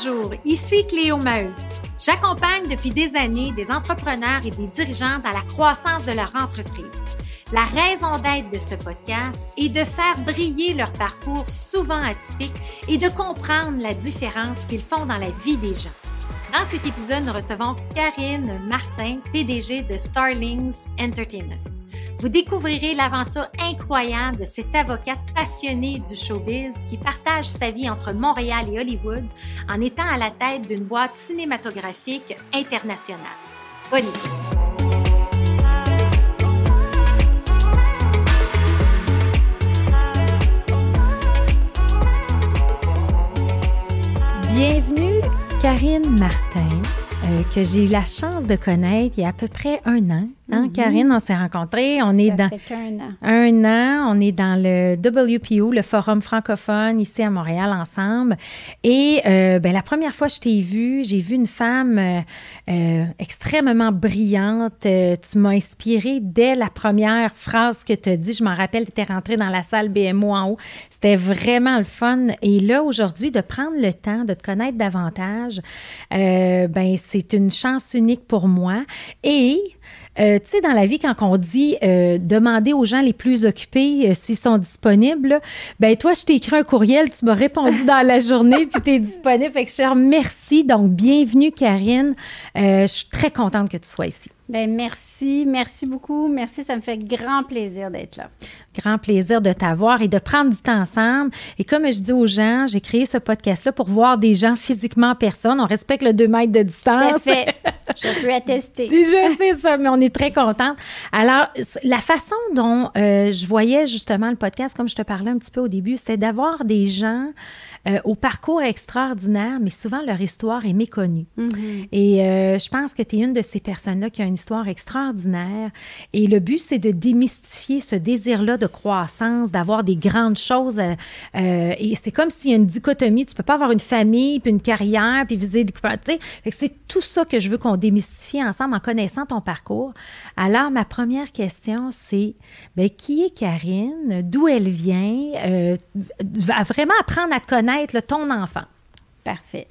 Bonjour, ici Cléo Maheu. J'accompagne depuis des années des entrepreneurs et des dirigeants dans la croissance de leur entreprise. La raison d'être de ce podcast est de faire briller leur parcours souvent atypique et de comprendre la différence qu'ils font dans la vie des gens. Dans cet épisode, nous recevons Karine Martin, PDG de Starlings Entertainment. Vous découvrirez l'aventure incroyable de cette avocate passionnée du showbiz qui partage sa vie entre Montréal et Hollywood en étant à la tête d'une boîte cinématographique internationale. Bonne Bienvenue, Karine Martin, euh, que j'ai eu la chance de connaître il y a à peu près un an Hein, mm-hmm. Karine, on s'est rencontrés. On est dans un an. un an. On est dans le WPO, le Forum francophone ici à Montréal ensemble. Et euh, ben, la première fois que je t'ai vue, j'ai vu une femme euh, euh, extrêmement brillante. tu m'as inspirée dès la première phrase que tu as dit. Je m'en rappelle, tu étais rentrée dans la salle BMO en haut. C'était vraiment le fun. Et là, aujourd'hui, de prendre le temps de te connaître davantage, ben, c'est une chance unique pour moi. Et euh, tu sais, dans la vie, quand on dit euh, demander aux gens les plus occupés euh, s'ils sont disponibles, ben toi, je t'ai écrit un courriel, tu m'as répondu dans la journée, puis tu es disponible. Fait que je te remercie. Donc, bienvenue, Karine. je suis très contente que tu sois ici. Ben merci, merci beaucoup. Merci, ça me fait grand plaisir d'être là. Grand plaisir de t'avoir et de prendre du temps ensemble. Et comme je dis aux gens, j'ai créé ce podcast-là pour voir des gens physiquement en personne. On respecte le 2 mètres de distance. Fait. Je peux attester. je sais ça, mais on est très contente. Alors, la façon dont euh, je voyais justement le podcast, comme je te parlais un petit peu au début, c'était d'avoir des gens euh, au parcours extraordinaire, mais souvent leur histoire est méconnue. Mm-hmm. Et euh, je pense que tu es une de ces personnes-là qui a une histoire extraordinaire. Et le but, c'est de démystifier ce désir-là de croissance, d'avoir des grandes choses. Euh, et c'est comme s'il y a une dichotomie. Tu peux pas avoir une famille, puis une carrière, puis viser des... Tu sais, c'est tout ça que je veux qu'on démystifie ensemble en connaissant ton parcours. Alors, ma première question, c'est ben, qui est Karine? D'où elle vient? va vraiment apprendre à te connaître être ton enfance. Parfait.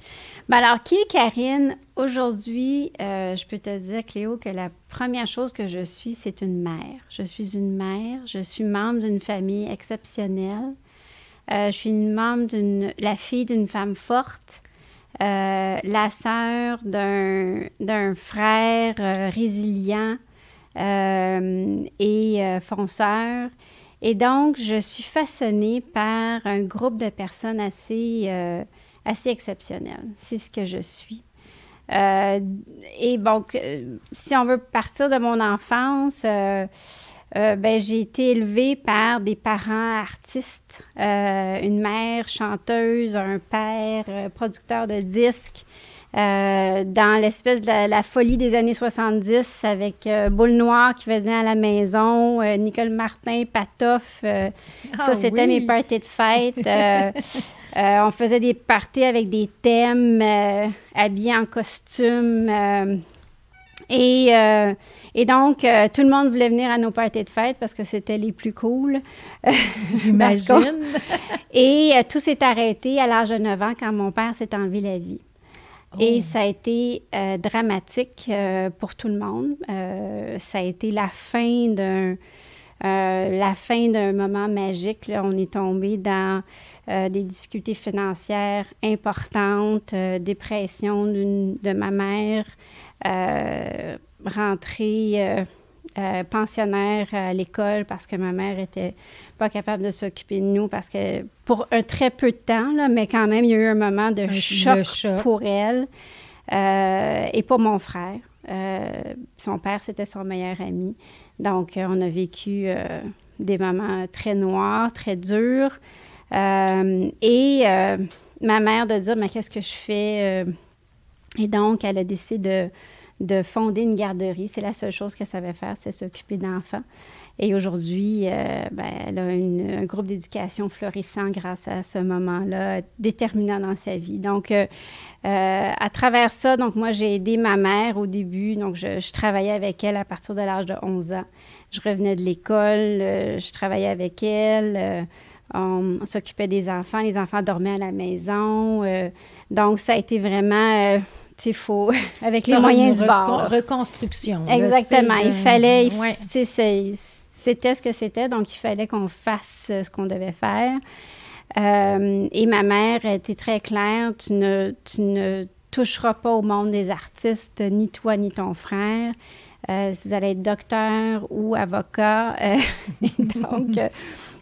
Ben alors, qui est Karine? Aujourd'hui, euh, je peux te dire, Cléo, que la première chose que je suis, c'est une mère. Je suis une mère, je suis membre d'une famille exceptionnelle. Euh, je suis une membre d'une, la fille d'une femme forte, euh, la sœur d'un, frère résilient et fonceur. Et donc, je suis façonnée par un groupe de personnes assez, euh, assez exceptionnelles. C'est ce que je suis. Euh, et donc, euh, si on veut partir de mon enfance, ben, j'ai été élevée par des parents artistes, une mère chanteuse, un père producteur de disques. Euh, dans l'espèce de la, folie des années 70 avec euh, Boule Noire qui venait à la maison, euh, Nicole Martin, Patoff. ça, ah c'était mes parties de fête. on faisait des parties avec des thèmes, habillés en costume. Et, et, donc, tout le monde voulait venir à nos parties de fête parce que c'était les plus cool. J'imagine. et tout s'est arrêté à l'âge de 9 ans quand mon père s'est enlevé la vie. Et oh. ça a été euh, dramatique euh, pour tout le monde. Euh, ça a été la fin d'un la fin d'un moment magique. Là. On est tombé dans des difficultés financières importantes, dépression de ma mère, rentrée pensionnaire à l'école parce que ma mère était pas capable de s'occuper de nous parce que pour un très peu de temps, là, mais quand même, il y a eu un moment de, choc, pour elle euh, et pour mon frère. Euh, son père, c'était son meilleur ami. Donc, euh, on a vécu des moments très noirs, très durs. et ma mère de dire, mais qu'est-ce que je fais? et donc, elle a décidé de, de fonder une garderie. C'est la seule chose qu'elle savait faire, c'est s'occuper d'enfants. Et aujourd'hui, euh, ben, elle a un groupe d'éducation florissant grâce à ce moment-là, déterminant dans sa vie. Donc, euh, euh, à travers ça, donc moi, j'ai aidé ma mère au début. Donc, je, travaillais avec elle à partir de l'âge de 11 ans. Je revenais de l'école, je travaillais avec elle. on, s'occupait des enfants, les enfants dormaient à la maison. donc, ça a été vraiment il faut, avec les moyens du bord. Reconstruction. Exactement. il fallait, c'était ce que c'était, donc il fallait qu'on fasse ce qu'on devait faire. Euh, et ma mère était très claire, tu ne, tu ne toucheras pas au monde des artistes, ni toi ni ton frère. Euh, si vous allez être docteur ou avocat. Euh, donc,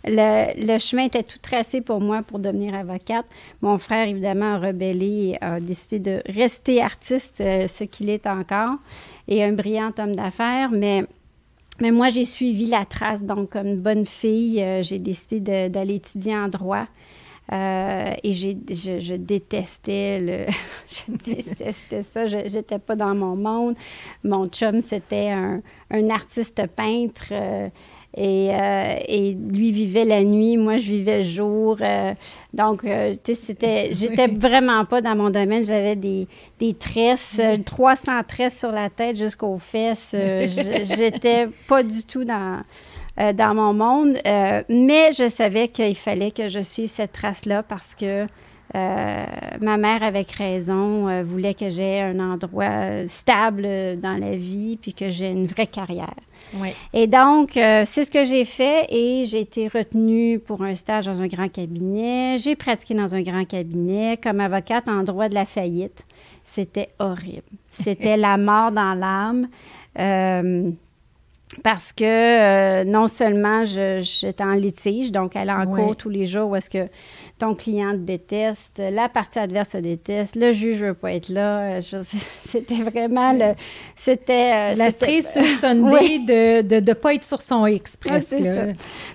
le, chemin était tout tracé pour moi pour devenir avocate. Mon frère, évidemment, a rebellé et a décidé de rester artiste, euh, ce qu'il est encore, et un brillant homme d'affaires. Mais, mais moi, j'ai suivi la trace. Donc, comme une bonne fille, euh, j'ai décidé d'aller étudier en droit. Euh, et j'ai, je, détestais le, je détestais ça. Je n'étais pas dans mon monde. Mon chum, c'était un, un artiste peintre. Et, euh, et, lui vivait la nuit, moi je vivais le jour. Euh, donc, euh, tu sais, c'était, j'étais vraiment pas dans mon domaine. J'avais des, des tresses, 300 tresses sur la tête jusqu'aux fesses. j'étais pas du tout dans, dans mon monde. mais je savais qu'il fallait que je suive cette trace-là parce que ma mère, avec raison, voulait que j'aie un endroit stable dans la vie puis que j'ai une vraie carrière. Et donc, euh, c'est ce que j'ai fait et j'ai été retenue pour un stage dans un grand cabinet. J'ai pratiqué dans un grand cabinet comme avocate en droit de la faillite. C'était horrible. C'était la mort dans l'âme. Euh, parce que euh, non seulement j'étais en litige, donc elle est en cours tous les jours où est-ce que ton client te déteste, la partie adverse te déteste, le juge ne veut pas être là. C'était vraiment le. C'était. Euh, la cerise sur Sunday de ne pas être sur son X, presque.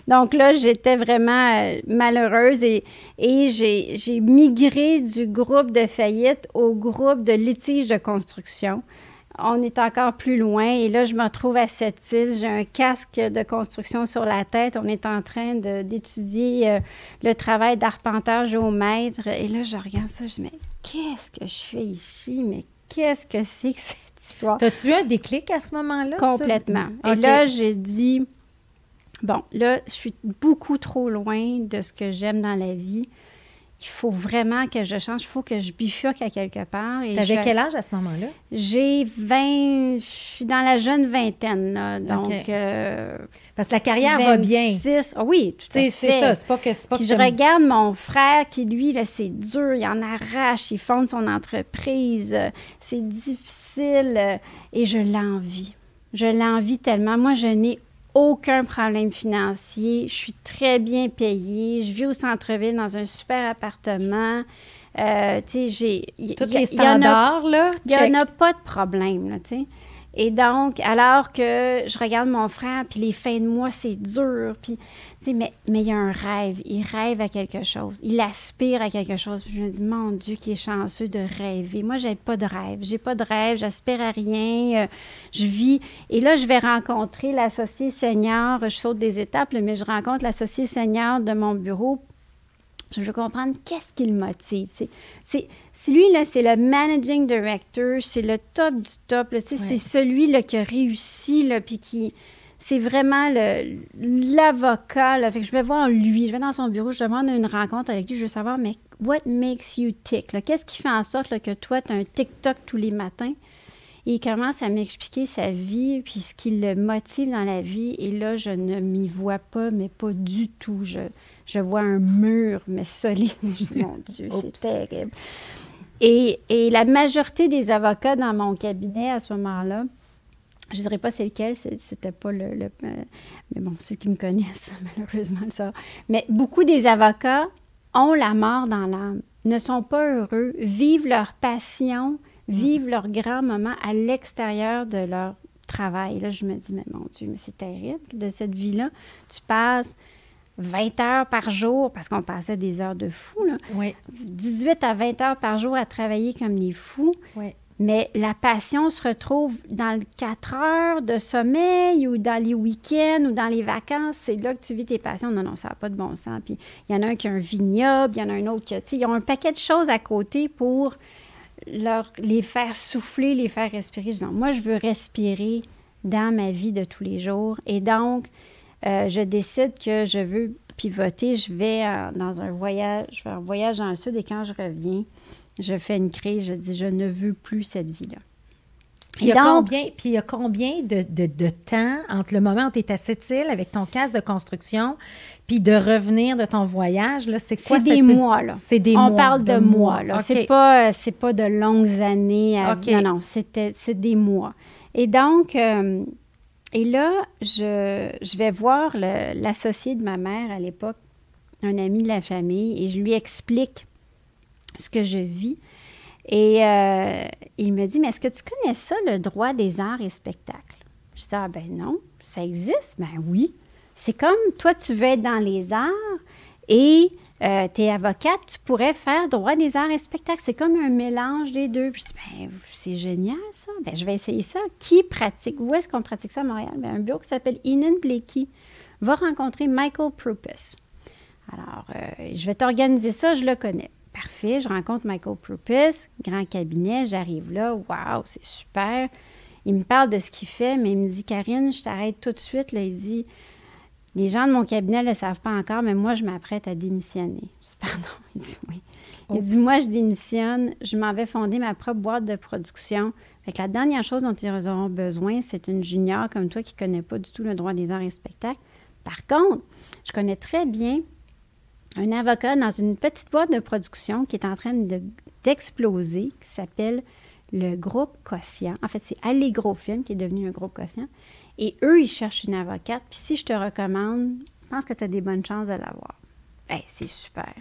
Donc là, j'étais vraiment euh, malheureuse et, et j'ai migré du groupe de faillite au groupe de litige de construction on est encore plus loin. Et là, je me retrouve à cette île. J'ai un casque de construction sur la tête. On est en train d'étudier euh, le travail d'arpenteur géomètre. Et là, je regarde ça. Je me dis, mais qu'est-ce que je fais ici? Mais qu'est-ce que c'est que cette histoire? T'as-tu eu un déclic à ce moment-là? Complètement. Et là, j'ai dit, bon, là, je suis beaucoup trop loin de ce que j'aime dans la vie il faut vraiment que je change, il faut que je bifurque à quelque part. Tu avais quel âge à ce moment-là? J'ai 20, je suis dans la jeune vingtaine, là, donc... Euh, Parce que la carrière va bien. Ah oui, tout à fait. C'est ça, c'est pas que... Pas Puis je regarde mon frère qui, lui, là, c'est dur, il en arrache, il fonde son entreprise, c'est difficile, et je l'envie. Je l'envie tellement. Moi, je n'ai aucun problème financier. Je suis très bien payée. Je vis au centre-ville dans un super appartement. Euh, tu sais, j'ai... Tous les standards, là, Il n'y en a pas de problème, là, tu sais. Et donc, alors que je regarde mon frère, puis les fins de mois, c'est dur, puis, mais, mais il y a un rêve. Il rêve à quelque chose. Il aspire à quelque chose. Je me dis, mon Dieu, qui est chanceux de rêver. Moi, j'ai pas de rêve. J'ai pas de rêve. J'aspire à rien. Euh, je vis. Et là, je vais rencontrer l'associé senior. Je saute des étapes, mais je rencontre l'associé senior de mon bureau je veux comprendre qu'est-ce qui le motive. C'est, lui, là, c'est le managing director, c'est le top du top. C'est celui là, qui a réussi, là, puis qui. C'est vraiment le, l'avocat. Fait que je vais voir lui, je vais dans son bureau, je demande une rencontre avec lui, je veux savoir, mais what makes you tick? Qu'est-ce qui fait en sorte que toi, tu as un TikTok tous les matins? Et il commence à m'expliquer sa vie, puis ce qui le motive dans la vie? Et là, je ne m'y vois pas, mais pas du tout. Je, je vois un mur, mais solide. Mon Dieu, c'est terrible. Et, et, la majorité des avocats dans mon cabinet à ce moment-là, je ne dirais pas c'est lequel, c'était pas le, euh, Mais bon, ceux qui me connaissent, malheureusement, ça. Mais beaucoup des avocats ont la mort dans l'âme, ne sont pas heureux, vivent leur passion, vivent leur grand moment à l'extérieur de leur travail. Là, je me dis, mais mon Dieu, mais c'est terrible de cette vie-là. Tu passes 20 heures par jour, parce qu'on passait des heures de fou, là. Oui. 18 à 20 heures par jour à travailler comme des fous. Oui. Mais la passion se retrouve dans le 4 heures de sommeil ou dans les week-ends ou dans les vacances. C'est là que tu vis tes passions. Non, non, ça n'a pas de bon sens. Puis il y en a un qui a un vignoble, il y en a un autre qui a... Ils ont un paquet de choses à côté pour leur, les faire souffler, les faire respirer. Je dis, moi, je veux respirer dans ma vie de tous les jours. Et donc, euh, je décide que je veux. pivoter, je vais dans un voyage, je fais un voyage dans le sud et quand je reviens, je fais une crise, je dis, je ne veux plus cette vie-là. Puis il, y a combien, puis il y a combien de, de, temps entre le moment où tu es à cette île avec ton casque de construction, puis de revenir de ton voyage? Là, c'est quoi? C'est des mois, là. C'est des On mois. parle de, mois, là. C'est pas, pas de longues années. À... Non, non, c'est des mois. Et donc, euh, et là, je, vais voir l'associé de ma mère à l'époque, un ami de la famille, et je lui explique ce que je vis. Et euh, il me dit, mais est-ce que tu connais ça, le droit des arts et spectacles? Je dis, ah ben non, ça existe? Ben oui. C'est comme, toi, tu veux être dans les arts et euh, tu es avocate, tu pourrais faire droit des arts et spectacles. C'est comme un mélange des deux. je dis, ben, c'est génial ça. Ben, je vais essayer ça. Qui pratique? Où est-ce qu'on pratique ça à Montréal? Ben, un bureau qui s'appelle Inan Blakey va rencontrer Michael Prupus. Alors, euh, je vais t'organiser ça, je le connais. Parfait, je rencontre Michael Prupis, grand cabinet, j'arrive là, waouh, c'est super. Il me parle de ce qu'il fait, mais il me dit Karine, je t'arrête tout de suite. Là, il dit Les gens de mon cabinet ne le savent pas encore, mais moi, je m'apprête à démissionner. Je dis Pardon. Il dit Oui. Il dit Moi, je démissionne, je m'en vais fonder ma propre boîte de production. Fait que la dernière chose dont ils auront besoin, c'est une junior comme toi qui ne connaît pas du tout le droit des arts et spectacles. Par contre, je connais très bien un avocat dans une petite boîte de production qui est en train d'exploser, qui s'appelle le groupe Quotient. En fait, c'est Allegro Film qui est devenu un groupe Quotient. Et eux, ils cherchent une avocate. Puis si je te recommande, je pense que tu as des bonnes chances de l'avoir. Hey, c'est super.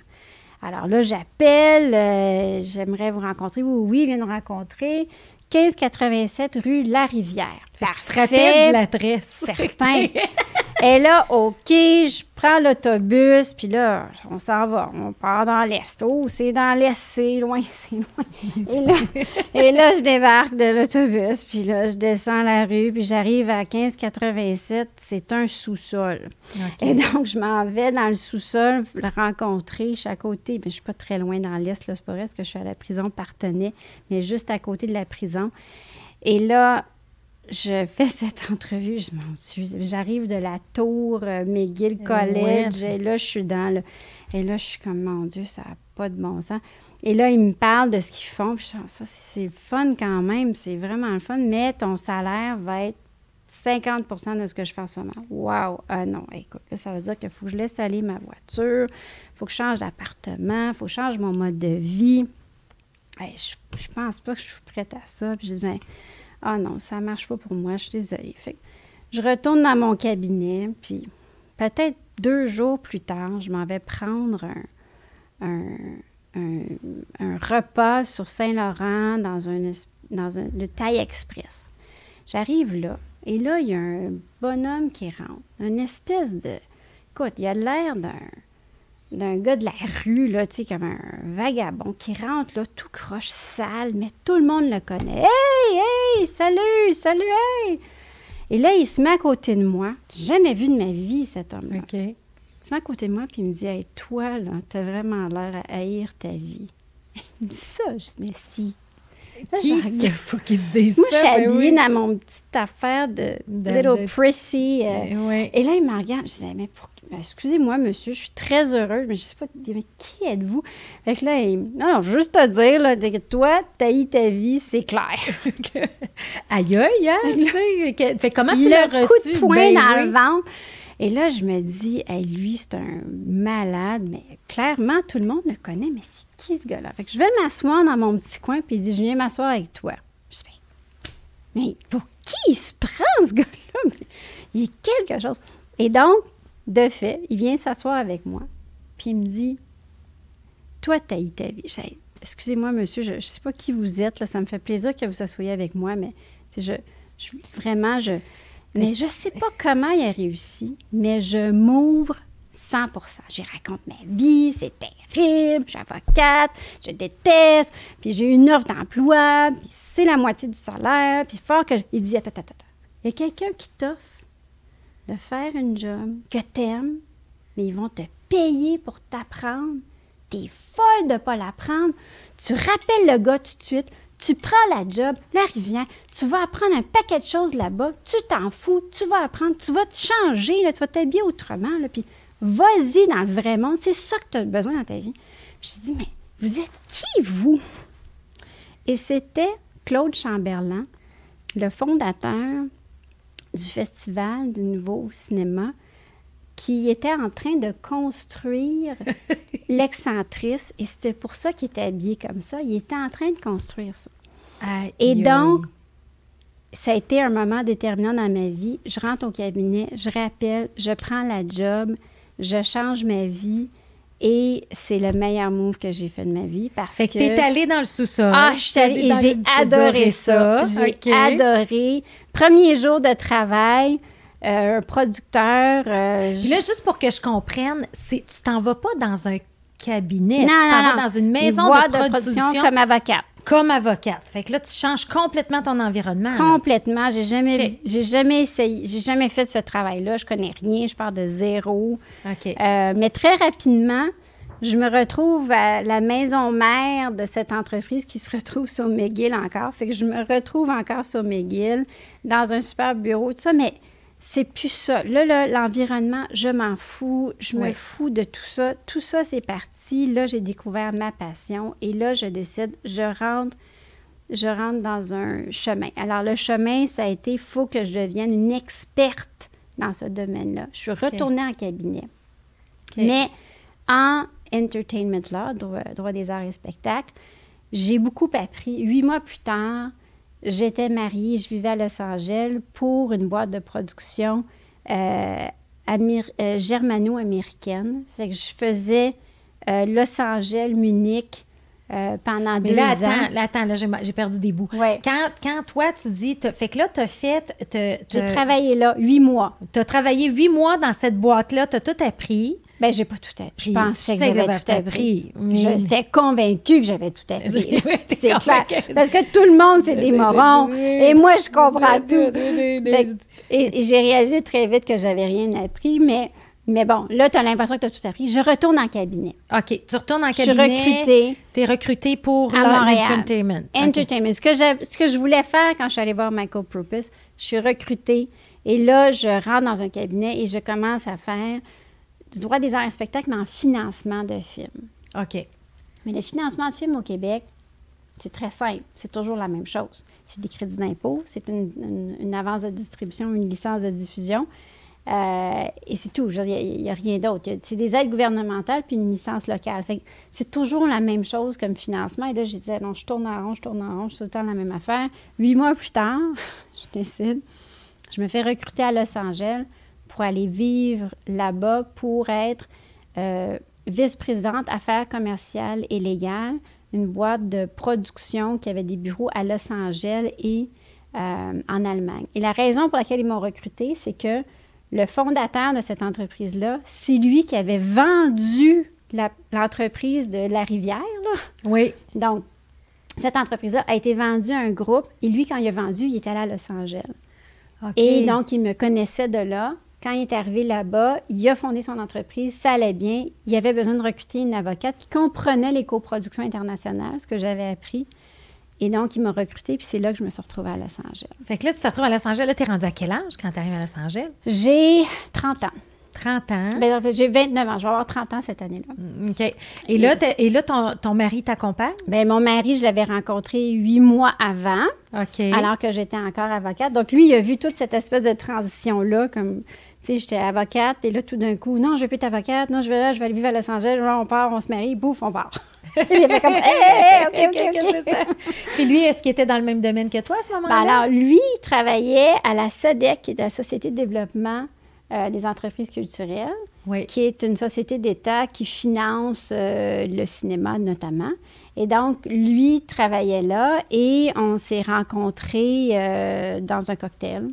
Alors là, j'appelle, euh, j'aimerais vous rencontrer. Oui, oui, viens nous rencontrer. 1587 rue La Rivière. Parfait. de l'adresse. Certain. Et là, OK, je prends l'autobus, puis là, on s'en va. On part dans l'Est. Oh, c'est dans l'Est, c'est loin, c'est loin. Et là, et là, je débarque de l'autobus, puis là, je descends la rue, puis j'arrive à 1587. C'est un sous-sol. Et donc, je m'en vais dans le sous-sol, le rencontrer. Je suis à côté, mais je suis pas très loin dans l'Est, là, c'est pas vrai, parce que je suis à la prison Partenay, mais juste à côté de la prison. Et là, je fais cette entrevue, je m'en j'arrive de la tour euh, McGill College, et là, je suis dans le... Et là, je suis comme, mon Dieu, ça n'a pas de bon sens. Et là, ils me parlent de ce qu'ils font. Puis ça, c'est fun quand même, c'est vraiment le fun, mais ton salaire va être 50% de ce que je fais en ce moment. Wow! Ah non, écoute, ça veut dire qu'il faut que je laisse aller ma voiture, il faut que je change d'appartement, il faut que je change mon mode de vie. je, je pense pas que je suis prête à ça. Puis je dis, ben, ah non, ça marche pas pour moi, je suis désolée. Fait je retourne dans mon cabinet, puis peut-être deux jours plus tard, je m'en vais prendre un, repas sur Saint-Laurent dans un, dans un, le Taille Express. J'arrive là, et là, il y a un bonhomme qui rentre, une espèce de... Écoute, il a l'air d'un gars de la rue, là, tu sais, comme un vagabond qui rentre, là, tout croche, sale, mais tout le monde le connaît. Hey, salut, salut, hey! Et là, il se met à côté de moi. Jamais vu de ma vie, cet homme-là. OK. Il se met à côté de moi, puis il me dit, hey, toi, là, t'as vraiment l'air à haïr ta vie. il me dit ça. Je dis, mais si. Qui c'est pour qu'il dise Moi, je suis ben habillée dans mon petite affaire de, Little Prissy. Euh, ben et là, il me regarde. Je disais, mais pour ben, excusez-moi, monsieur, je suis très heureuse, mais je ne sais pas, mais qui êtes-vous? Fait que là, il, non, non, juste te dire, là, que toi, t'as ta vie, c'est clair. aïe, aïe, hein? fait comment tu l'as reçu? coup de poing ben dans le ventre. Et là, je me dis, lui, c'est un malade, mais clairement, tout le monde le connaît, mais c'est qui ce gars-là? Fait que je vais m'asseoir dans mon petit coin, puis il dit, je viens m'asseoir avec toi. Je mais pour qui il se prend, ce gars-là? Il y a quelque chose. Et donc, de fait, il vient s'asseoir avec moi, puis il me dit Toi, t'as ta vie. Excusez-moi, monsieur, je ne sais pas qui vous êtes, ça me fait plaisir que vous assoyiez avec moi, mais je, je vraiment, je. Mais je ne sais pas comment il a réussi, mais je m'ouvre 100% J'y raconte ma vie, c'est terrible, je suis avocate, je déteste, puis j'ai une offre d'emploi, puis c'est la moitié du salaire, puis fort que... Il dit, attends. Il y a quelqu'un qui t'offre de faire une job que t'aimes, mais ils vont te payer pour t'apprendre. T'es folle de pas l'apprendre. Tu rappelles le gars tout de suite, tu prends la job, la rivière, tu vas apprendre un paquet de choses là-bas, tu t'en fous, tu vas apprendre, tu vas te changer, là, tu vas t'habiller autrement, là, puis Vas-y dans le vrai monde. C'est ça que tu as besoin dans ta vie. Je dit, mais vous êtes qui, vous? Et c'était Claude Chamberlain, le fondateur du Festival du Nouveau Cinéma, qui était en train de construire l'excentrice. Et c'était pour ça qu'il était habillé comme ça. Il était en train de construire ça. et donc, ça a été un moment déterminant dans ma vie. Je rentre au cabinet, je rappelle, je prends la job, je change ma vie. Et c'est le meilleur move que j'ai fait de ma vie parce fait que... Fait t'es allée dans le sous-sol. Ah, je suis allée et j'ai adoré ça. J'ai adoré. Premier jour de travail, euh, un producteur... Euh, là, juste pour que je comprenne, tu t'en vas pas dans un cabinet. Non, tu t'en vas dans une maison de, production, comme avocate. Comme avocate. Fait que là, tu changes complètement ton environnement. Complètement. J'ai jamais, j'ai jamais essayé, j'ai jamais fait ce travail-là. Je connais rien. Je pars de zéro. OK. Euh, mais très rapidement, je me retrouve à la maison mère de cette entreprise qui se retrouve sur McGill encore. Fait que je me retrouve encore sur McGill dans un super bureau, tout ça. Mais c'est plus ça. Là, l'environnement, je m'en fous. Je me fous de tout ça. Tout ça, c'est parti. Là, j'ai découvert ma passion. Et là, je décide, je rentre, je rentre dans un chemin. Alors, le chemin, ça a été, il faut que je devienne une experte dans ce domaine-là. Je suis retournée en cabinet. Mais en entertainment law, droit, droit des arts et spectacles, j'ai beaucoup appris. Huit mois plus tard, j'étais mariée, je vivais à Los Angeles pour une boîte de production euh, euh, germano-américaine. Fait que je faisais euh, Los Angeles, Munich pendant deux là, attends, ans. Là, attends, là, j'ai perdu des bouts. Quand, quand toi, tu dis, fait que là, tu as fait... J'ai travaillé là huit mois. Tu as travaillé huit mois dans cette boîte-là, tu as tout appris. Ben, j'ai pas tout appris. Je pensais que j'avais tout appris. J'étais convaincue que j'avais tout appris. c'est clair. Parce que tout le monde, c'est des morons. Et moi, je comprends tout. et, j'ai réalisé très vite que j'avais rien appris, mais, mais bon, là, tu as l'impression que tu as tout appris. Je retourne en cabinet. OK. Tu retournes en cabinet. Je suis recrutée. Tu es recrutée pour l'entertainment. Entertainment. Ce, que ce que je voulais faire quand je suis allée voir Michael Propus, je suis recrutée. Et là, je rentre dans un cabinet et je commence à faire du droit des arts et spectacles, mais en financement de films. OK. Mais le financement de films au Québec, c'est très simple. C'est toujours la même chose. C'est des crédits d'impôt, c'est une, avance de distribution, une licence de diffusion. Euh, et c'est tout. Il n'y a, rien d'autre. C'est des aides gouvernementales puis une licence locale. c'est toujours la même chose comme financement. Et là, je disais, non, je tourne en rond, je tourne en rond, c'est tout le temps la même affaire. Huit mois plus tard, je décide, je me fais recruter à Los Angeles pour aller vivre là-bas pour être euh, vice-présidente affaires commerciales et légales, une boîte de production qui avait des bureaux à Los Angeles et euh, en Allemagne. Et la raison pour laquelle ils m'ont recruté, c'est que le fondateur de cette entreprise-là, c'est lui qui avait vendu l'entreprise de La Rivière. Là. Oui. Donc, cette entreprise-là a été vendue à un groupe et lui, quand il a vendu, il était allé à Los Angeles. Et donc, il me connaissait de là. Quand il est arrivé là-bas, il a fondé son entreprise, ça allait bien. Il avait besoin de recruter une avocate qui comprenait les coproductions internationales, ce que j'avais appris. Et donc, il m'a recruté, puis c'est là que je me suis retrouvée à Los Angeles. Fait que là, tu te retrouves à Los Angeles. Là, tu es rendue à quel âge quand tu arrives à Los Angeles? J'ai 30 ans. 30 ans. Ben, j'ai 29 ans. Je vais avoir 30 ans cette année-là. Mm, OK. Et, là, et là ton, ton mari t'accompagne? Bien, mon mari, je l'avais rencontré huit mois avant. OK. Alors que j'étais encore avocate. Donc, lui, il a vu toute cette espèce de transition-là, comme sais, j'étais avocate, et là, tout d'un coup, non, je veux plus être avocate, non, je vais là, je vais aller vivre à Los Angeles, là, on part, on se marie, bouf, on part. il a fait comme, hé, OK, OK, OK. Puis lui, est-ce qu'il était dans le même domaine que toi à ce moment-là? Ben alors, lui, il travaillait à la SODEC, qui est la Société de développement euh, des entreprises culturelles, qui est une société d'État qui finance euh, le cinéma notamment. Et donc, lui travaillait là et on s'est rencontrés euh, dans un cocktail.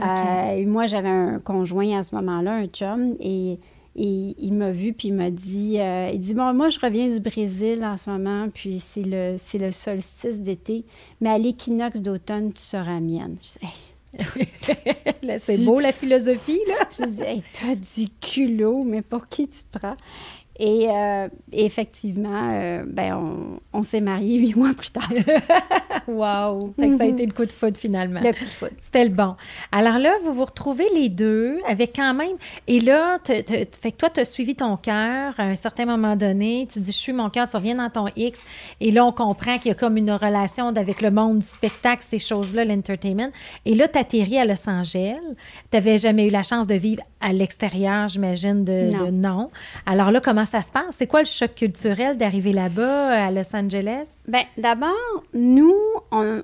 Euh, moi, j'avais un conjoint à ce moment-là, un chum, et, il m'a vu, puis il m'a dit, euh, il dit, bon, moi, je reviens du Brésil en ce moment, puis c'est le, c'est le solstice d'été, mais à l'équinoxe d'automne, tu seras mienne. c'est beau, la philosophie, là. je dis, hey, t'as du culot, mais pour qui tu te prends? Et euh, effectivement, euh, ben on, on s'est mariés huit mois plus tard. wow! Fait que ça a été le coup de foudre finalement. Le coup de foudre. C'était le bon. Alors là, vous vous retrouvez les deux avec quand même. Et là, te- te- fait que toi, tu as suivi ton cœur à un certain moment donné. Tu dis, je suis mon cœur, tu reviens dans ton X. Et là, on comprend qu'il y a comme une relation avec le monde du spectacle, ces choses-là, l'entertainment. Et là, tu atterris à Los Angeles. Tu n'avais jamais eu la chance de vivre à l'extérieur, j'imagine, de Non. de non. Alors là, comment ça se passe? C'est quoi le choc culturel d'arriver là-bas, à Los Angeles? Ben, d'abord, nous, on...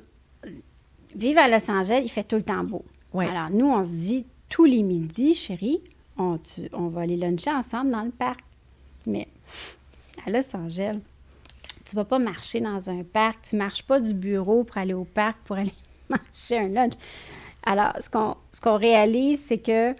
vivre à Los Angeles, il fait tout le temps beau. Ouais. Alors, nous, on se dit tous les midis, chérie, on, tu- on va aller luncher ensemble dans le parc. Mais à Los Angeles, tu vas pas marcher dans un parc, tu marches pas du bureau pour aller au parc pour aller manger un lunch. Alors, ce qu'on ce qu'on réalise, c'est que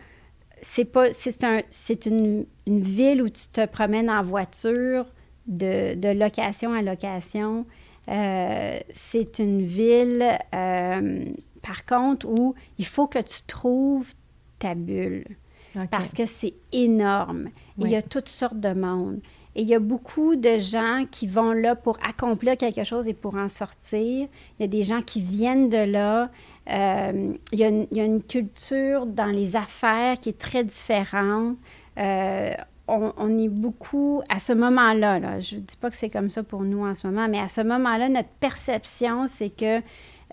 c'est pas c'est un c'est une, une ville où tu te promènes en voiture de, de location à location. Euh, c'est une ville, euh, par contre, où il faut que tu trouves ta bulle parce que c'est énorme. Il y a toutes sortes de monde. Et il y a beaucoup de gens qui vont là pour accomplir quelque chose et pour en sortir. Il y a des gens qui viennent de là. Euh, il, y a une, culture dans les affaires qui est très différente. Euh, on, est beaucoup, à ce moment-là, là, je ne dis pas que c'est comme ça pour nous en ce moment, mais à ce moment-là, notre perception, c'est que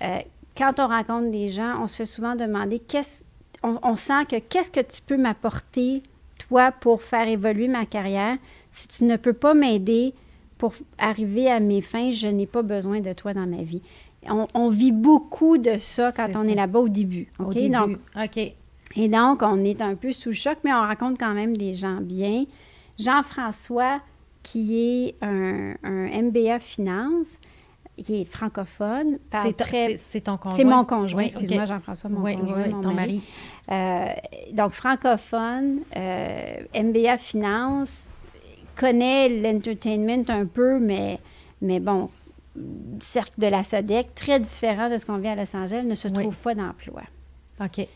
euh, quand on rencontre des gens, on se fait souvent demander qu'est-ce on sent que qu'est-ce que tu peux m'apporter, toi, pour faire évoluer ma carrière? Si tu ne peux pas m'aider pour arriver à mes fins, je n'ai pas besoin de toi dans ma vie. On, on vit beaucoup de ça quand on ça. est là-bas au début. Au OK? début. Donc, OK. et donc, on est un peu sous le choc, mais on rencontre quand même des gens bien. Jean-François, qui est un, un MBA Finance, qui est francophone, C'est très... ton conjoint? C'est mon conjoint, Oui, excuse-moi. Jean-François, mon Oui, conjoint, oui, mon ton mari. mari. Euh, donc, francophone, euh, MBA Finance, connaît l'entertainment un peu, mais, mais bon, cercle de la SODEC, très différent de ce qu'on vit à Los Angeles, ne se Oui. trouve pas d'emploi. OK.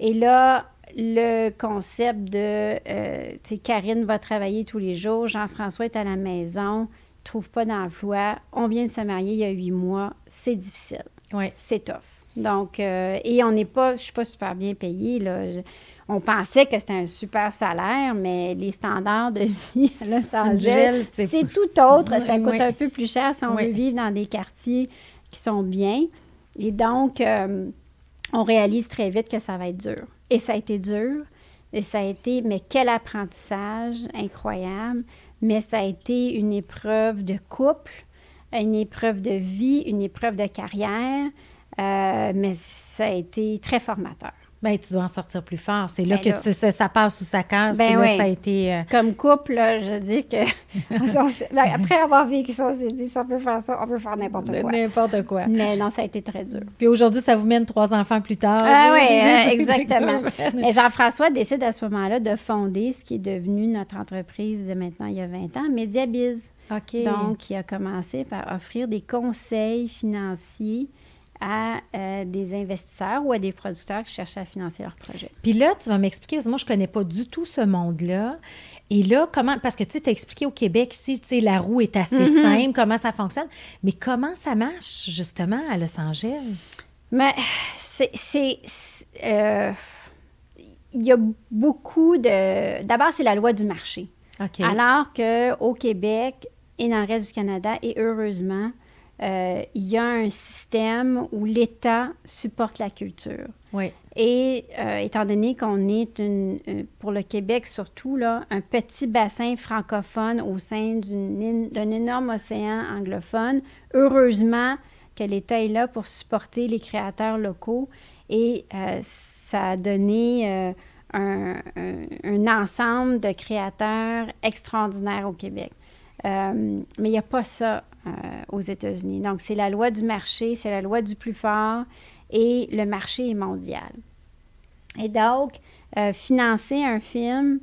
Et là, le concept de, euh, tu sais, Karine va travailler tous les jours, Jean-François est à la maison, trouve pas d'emploi, on vient de se marier il y a huit mois, c'est difficile, Oui. c'est tough. Donc, euh, et on n'est pas, je suis pas super bien payée, là. Je- on pensait que c'était un super salaire, mais les standards de vie à Los Angeles, c'est- tout autre. Ça coûte oui. un peu plus cher si on Oui. veut vivre dans des quartiers qui sont bien. Et donc, euh, on réalise très vite que ça va être dur. Et ça a été dur. Et ça a été, mais quel apprentissage incroyable. Mais ça a été une épreuve de couple, une épreuve de vie, une épreuve de carrière. Euh, mais ça a été très formateur. Ben, tu dois en sortir plus fort. C'est là Ben que là. tu, ça, ça passe sous sa case. Ben là, ça a été. euh, Comme couple, là, je dis que on ben, après avoir vécu ça, on s'est dit si on peut faire ça, on peut faire n'importe quoi. N'importe quoi. Mais non, ça a été très dur. Puis aujourd'hui, ça vous mène trois enfants plus tard. Ah oui, euh, exactement. Mais Jean-François décide à ce moment-là de fonder ce qui est devenu notre entreprise de maintenant il y a 20 ans, Mediabiz. OK. Donc, il a commencé par offrir des conseils financiers à euh, des investisseurs ou à des producteurs qui cherchaient à financer leur projet. Puis là, tu vas m'expliquer, parce que moi, je connais pas du tout ce monde-là. Et là, comment, parce que tu as expliqué au Québec ici, tu sais, la roue est assez Mm-hmm. simple, comment ça fonctionne. Mais comment ça marche, justement, à Los Angeles? Mais c'est. euh, il y a beaucoup de. D'abord, c'est la loi du marché. OK. Alors qu'au Québec et dans le reste du Canada, et heureusement, euh, il y a un système où l'État supporte la culture. oui. Et euh, étant donné qu'on est, une, euh, pour le Québec surtout, là, un petit bassin francophone au sein d'un énorme océan anglophone, heureusement que l'État est là pour supporter les créateurs locaux et euh, ça a donné un, un- un ensemble de créateurs extraordinaires au Québec. Euh, mais il n'y a pas ça euh, aux États-Unis. Donc, c'est la loi du marché, c'est la loi du plus fort et le marché est mondial. Et donc, euh, financer un film,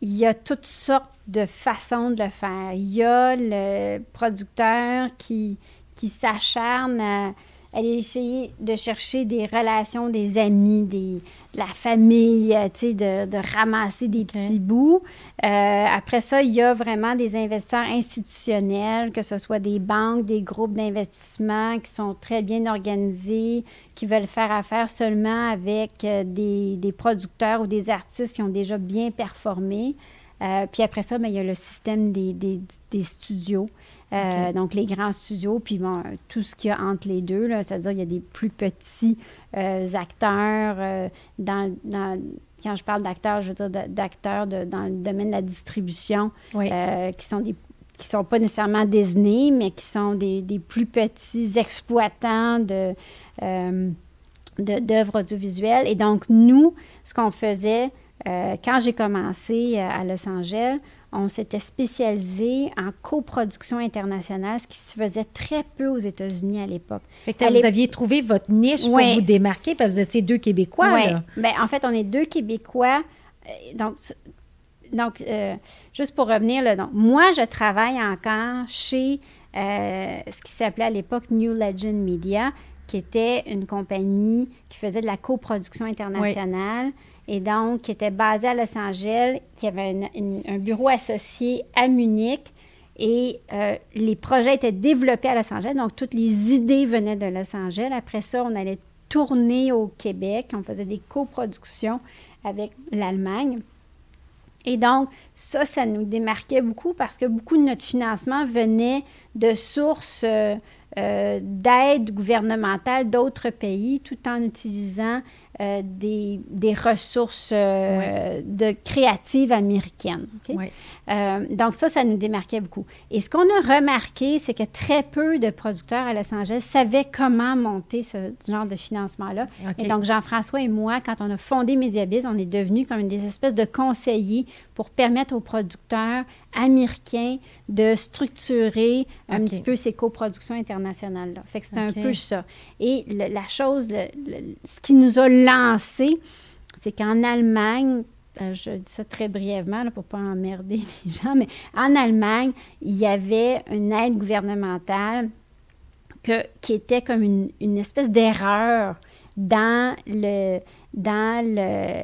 il y a toutes sortes de façons de le faire. Il y a le producteur qui, qui s'acharne à, aller essayer de chercher des relations, des amis, des, de la famille, euh, tu sais, de, de, ramasser des petits bouts. Euh, après ça, il y a vraiment des investisseurs institutionnels, que ce soit des banques, des groupes d'investissement qui sont très bien organisés, qui veulent faire affaire seulement avec euh, des, des, producteurs ou des artistes qui ont déjà bien performé. puis après ça, bien, il y a le système des, des, des studios. Euh, donc, les grands studios, puis bon, tout ce qu'il y a entre les deux, c'est-à-dire il y a des plus petits euh, acteurs euh, dans, quand je parle d'acteurs, je veux dire d'acteurs dans le domaine de la distribution, qui sont des qui sont pas nécessairement désignés, mais qui sont des, des plus petits exploitants de, d'œuvres audiovisuelles. Et donc, nous, ce qu'on faisait quand j'ai commencé à Los Angeles, on s'était spécialisé en coproduction internationale, ce qui se faisait très peu aux États-Unis à l'époque. vous aviez trouvé votre niche pour vous démarquer, parce que vous étiez deux Québécois. Oui. Bien, en fait, on est deux Québécois. Euh, donc, donc euh, juste pour revenir, là, donc, moi, je travaille encore chez euh, ce qui s'appelait à l'époque New Legend Media, qui était une compagnie qui faisait de la coproduction internationale et donc qui était basé à Los Angeles, qui avait un bureau associé à Munich. Et euh, les projets étaient développés à Los Angeles, donc toutes les idées venaient de Los Angeles. Après ça, on allait tourner au Québec, on faisait des coproductions avec l'Allemagne. Et donc, ça, ça nous démarquait beaucoup parce que beaucoup de notre financement venait de sources euh, euh, d'aide gouvernementale d'autres pays tout en utilisant euh, des, des, ressources euh, de créatives américaines. Euh, donc ça, ça nous démarquait beaucoup. Et ce qu'on a remarqué, c'est que très peu de producteurs à Los Angeles savaient comment monter ce genre de financement-là. Et donc Jean-François et moi, quand on a fondé Mediabiz, on est devenus comme des espèces de conseillers pour permettre aux producteurs américains de structurer un petit peu ces coproductions internationales-là. Fait que c'est un peu ça. Et la chose, ce qui nous a c'est qu'en Allemagne, euh, je dis ça très brièvement pour ne pas emmerder les gens, mais en Allemagne, il y avait une aide gouvernementale que, qui était comme une, espèce d'erreur dans, le, dans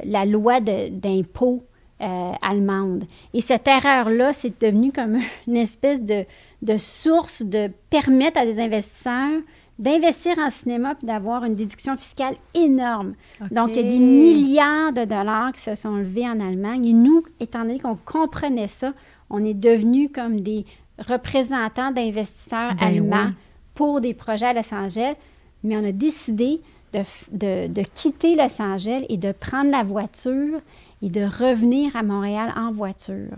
la loi d'impôt euh, allemande. Et cette erreur-là, c'est devenu comme une espèce de, de, source de permettre à des investisseurs d'investir en cinéma puis d'avoir une déduction fiscale énorme. Donc, il y a des milliards de dollars qui se sont levés en Allemagne. Et nous, étant donné qu'on comprenait ça, on est devenus comme des représentants d'investisseurs ben allemands pour des projets à Los Angeles. Mais on a décidé de, de, de quitter Los Angeles et de prendre la voiture et de revenir à Montréal en voiture.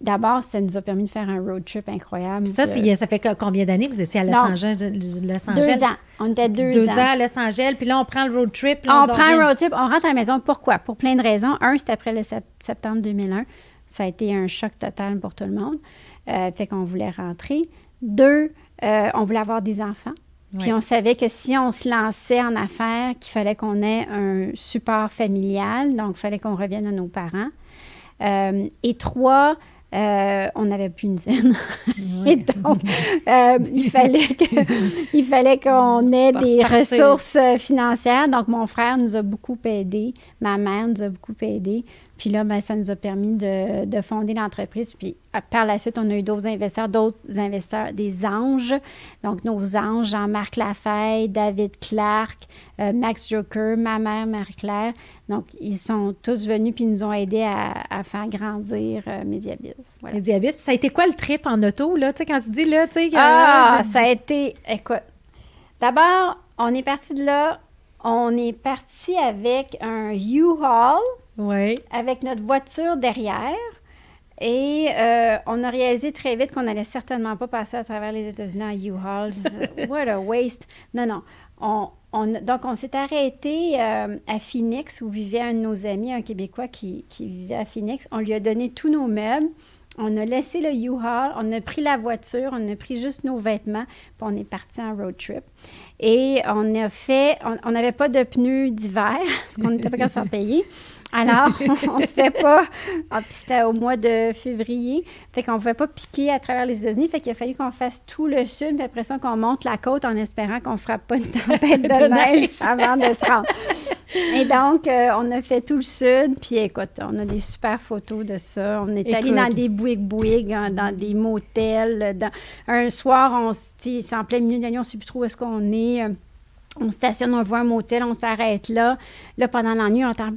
D'abord, ça nous a permis de faire un road trip incroyable. ça, ça fait combien d'années que vous étiez à Los Angeles? Deux ans. On était deux, deux ans. à Los Angeles, puis là, on prend le road trip. on, prend un road trip, on rentre à la maison. Pourquoi? Pour plein de raisons. Un, c'était après le septembre 2001. Ça a été un choc total pour tout le monde. Euh, fait qu'on voulait rentrer. Deux, euh, on voulait avoir des enfants. Puis on savait que si on se lançait en affaires, qu'il fallait qu'on ait un support familial, donc il fallait qu'on revienne à nos parents. Euh, et trois, euh, on n'avait plus une scène. Et donc, euh, il fallait il fallait qu'on ait des ressources financières. Donc, mon frère nous a beaucoup aidés, ma mère nous a beaucoup aidés. Puis là, ben, ça nous a permis de, de fonder l'entreprise. Puis par la suite, on a eu d'autres investisseurs, d'autres investisseurs, des anges. Donc, nos anges, Jean-Marc Lafayette, David Clark, euh, Max Joker, ma mère, Marie-Claire. Donc, ils sont tous venus puis nous ont aidés à, à faire grandir euh, Mediabiz. Voilà. Mediabiz. Puis ça a été quoi le trip en auto, là? Tu sais, quand tu dis là, tu sais... Ah, ça a été... Écoute, d'abord, on est parti de là. On est parti avec un U-Haul oui. avec notre voiture derrière. Et euh, on a réalisé très vite qu'on n'allait certainement pas passer à travers les États-Unis en U-Haul. What a waste. Non, non. On, donc, on s'est arrêté euh, à Phoenix où vivait un de nos amis, un Québécois qui, qui, vivait à Phoenix. On lui a donné tous nos meubles. On a laissé le U-Haul, on a pris la voiture, on a pris juste nos vêtements, puis on est parti en road trip. Et on a fait, on n'avait pas de pneus d'hiver, parce qu'on n'était pas capable de s'en payer. Alors, on ne fait pas. Ah, puis c'était au mois de février. Fait qu'on ne pouvait pas piquer à travers les États-Unis. Fait qu'il a fallu qu'on fasse tout le sud, puis après ça, qu'on monte la côte en espérant qu'on ne frappe pas une tempête de, neige, avant de se rendre. Et donc, euh, on a fait tout le sud. Puis écoute, on a des super photos de ça. On est allé dans des hein, dans des motels. Dans... Un soir, on, c'est en plein milieu de l'année, on ne sait plus trop où est-ce qu'on est. On stationne, on voit un motel, on s'arrête là. Là, pendant la nuit, on entend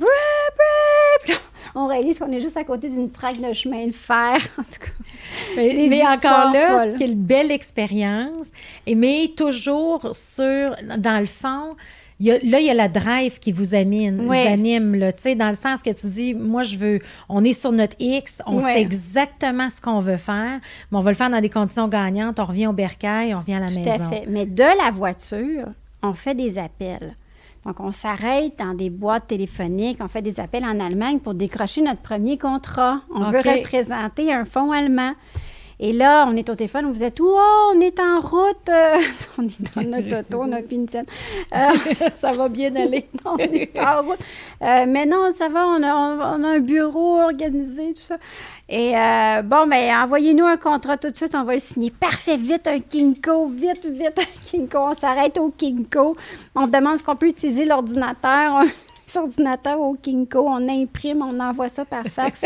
on réalise qu'on est juste à côté d'une traque de chemin de fer, en tout cas. Mais, encore là, c'est une belle expérience, mais toujours sur, dans le fond, là, il y a la drive qui vous anime, vous anime là, dans le sens que tu dis, moi, je veux, on est sur notre X, on sait exactement ce qu'on veut faire, mais on va le faire dans des conditions gagnantes, on revient au bercail, on revient à la maison. Tout à fait. Mais de la voiture, on fait des appels. Donc, on s'arrête dans des boîtes téléphoniques, on fait des appels en Allemagne pour décrocher notre premier contrat. On veut représenter un fonds allemand. Et là, on est au téléphone, vous êtes où? Oh, on est en route. Euh, on est dans notre auto, on a plus une scène. Euh, ça va bien aller. on est en route. Euh, mais non, ça va, on a, on a, un bureau organisé, tout ça. Et bon, mais envoyez-nous un contrat tout de suite, on va le signer. Parfait, vite un Kinko, vite, vite un Kinko. On s'arrête au Kinko. On demande ce qu'on peut utiliser l'ordinateur. L'ordinateur au Kinko, on imprime, on envoie ça par fax.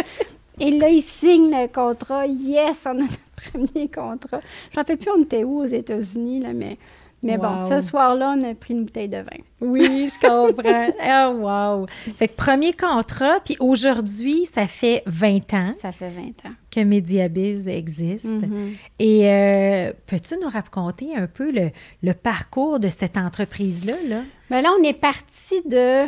Et là, il signe le contrat. Yes, on a premier contrat. Je ne rappelle plus, on était où aux États-Unis, là, mais, mais bon, ce soir-là, on a pris une bouteille de vin. Oui, je comprends. oh, wow! Fait que premier contrat, puis aujourd'hui, ça fait 20 ans. Ça fait 20 ans. Que Mediabiz existe. Mm-hmm. Et euh, peux-tu nous raconter un peu le, le parcours de cette entreprise-là? Là? Bien là, on est parti de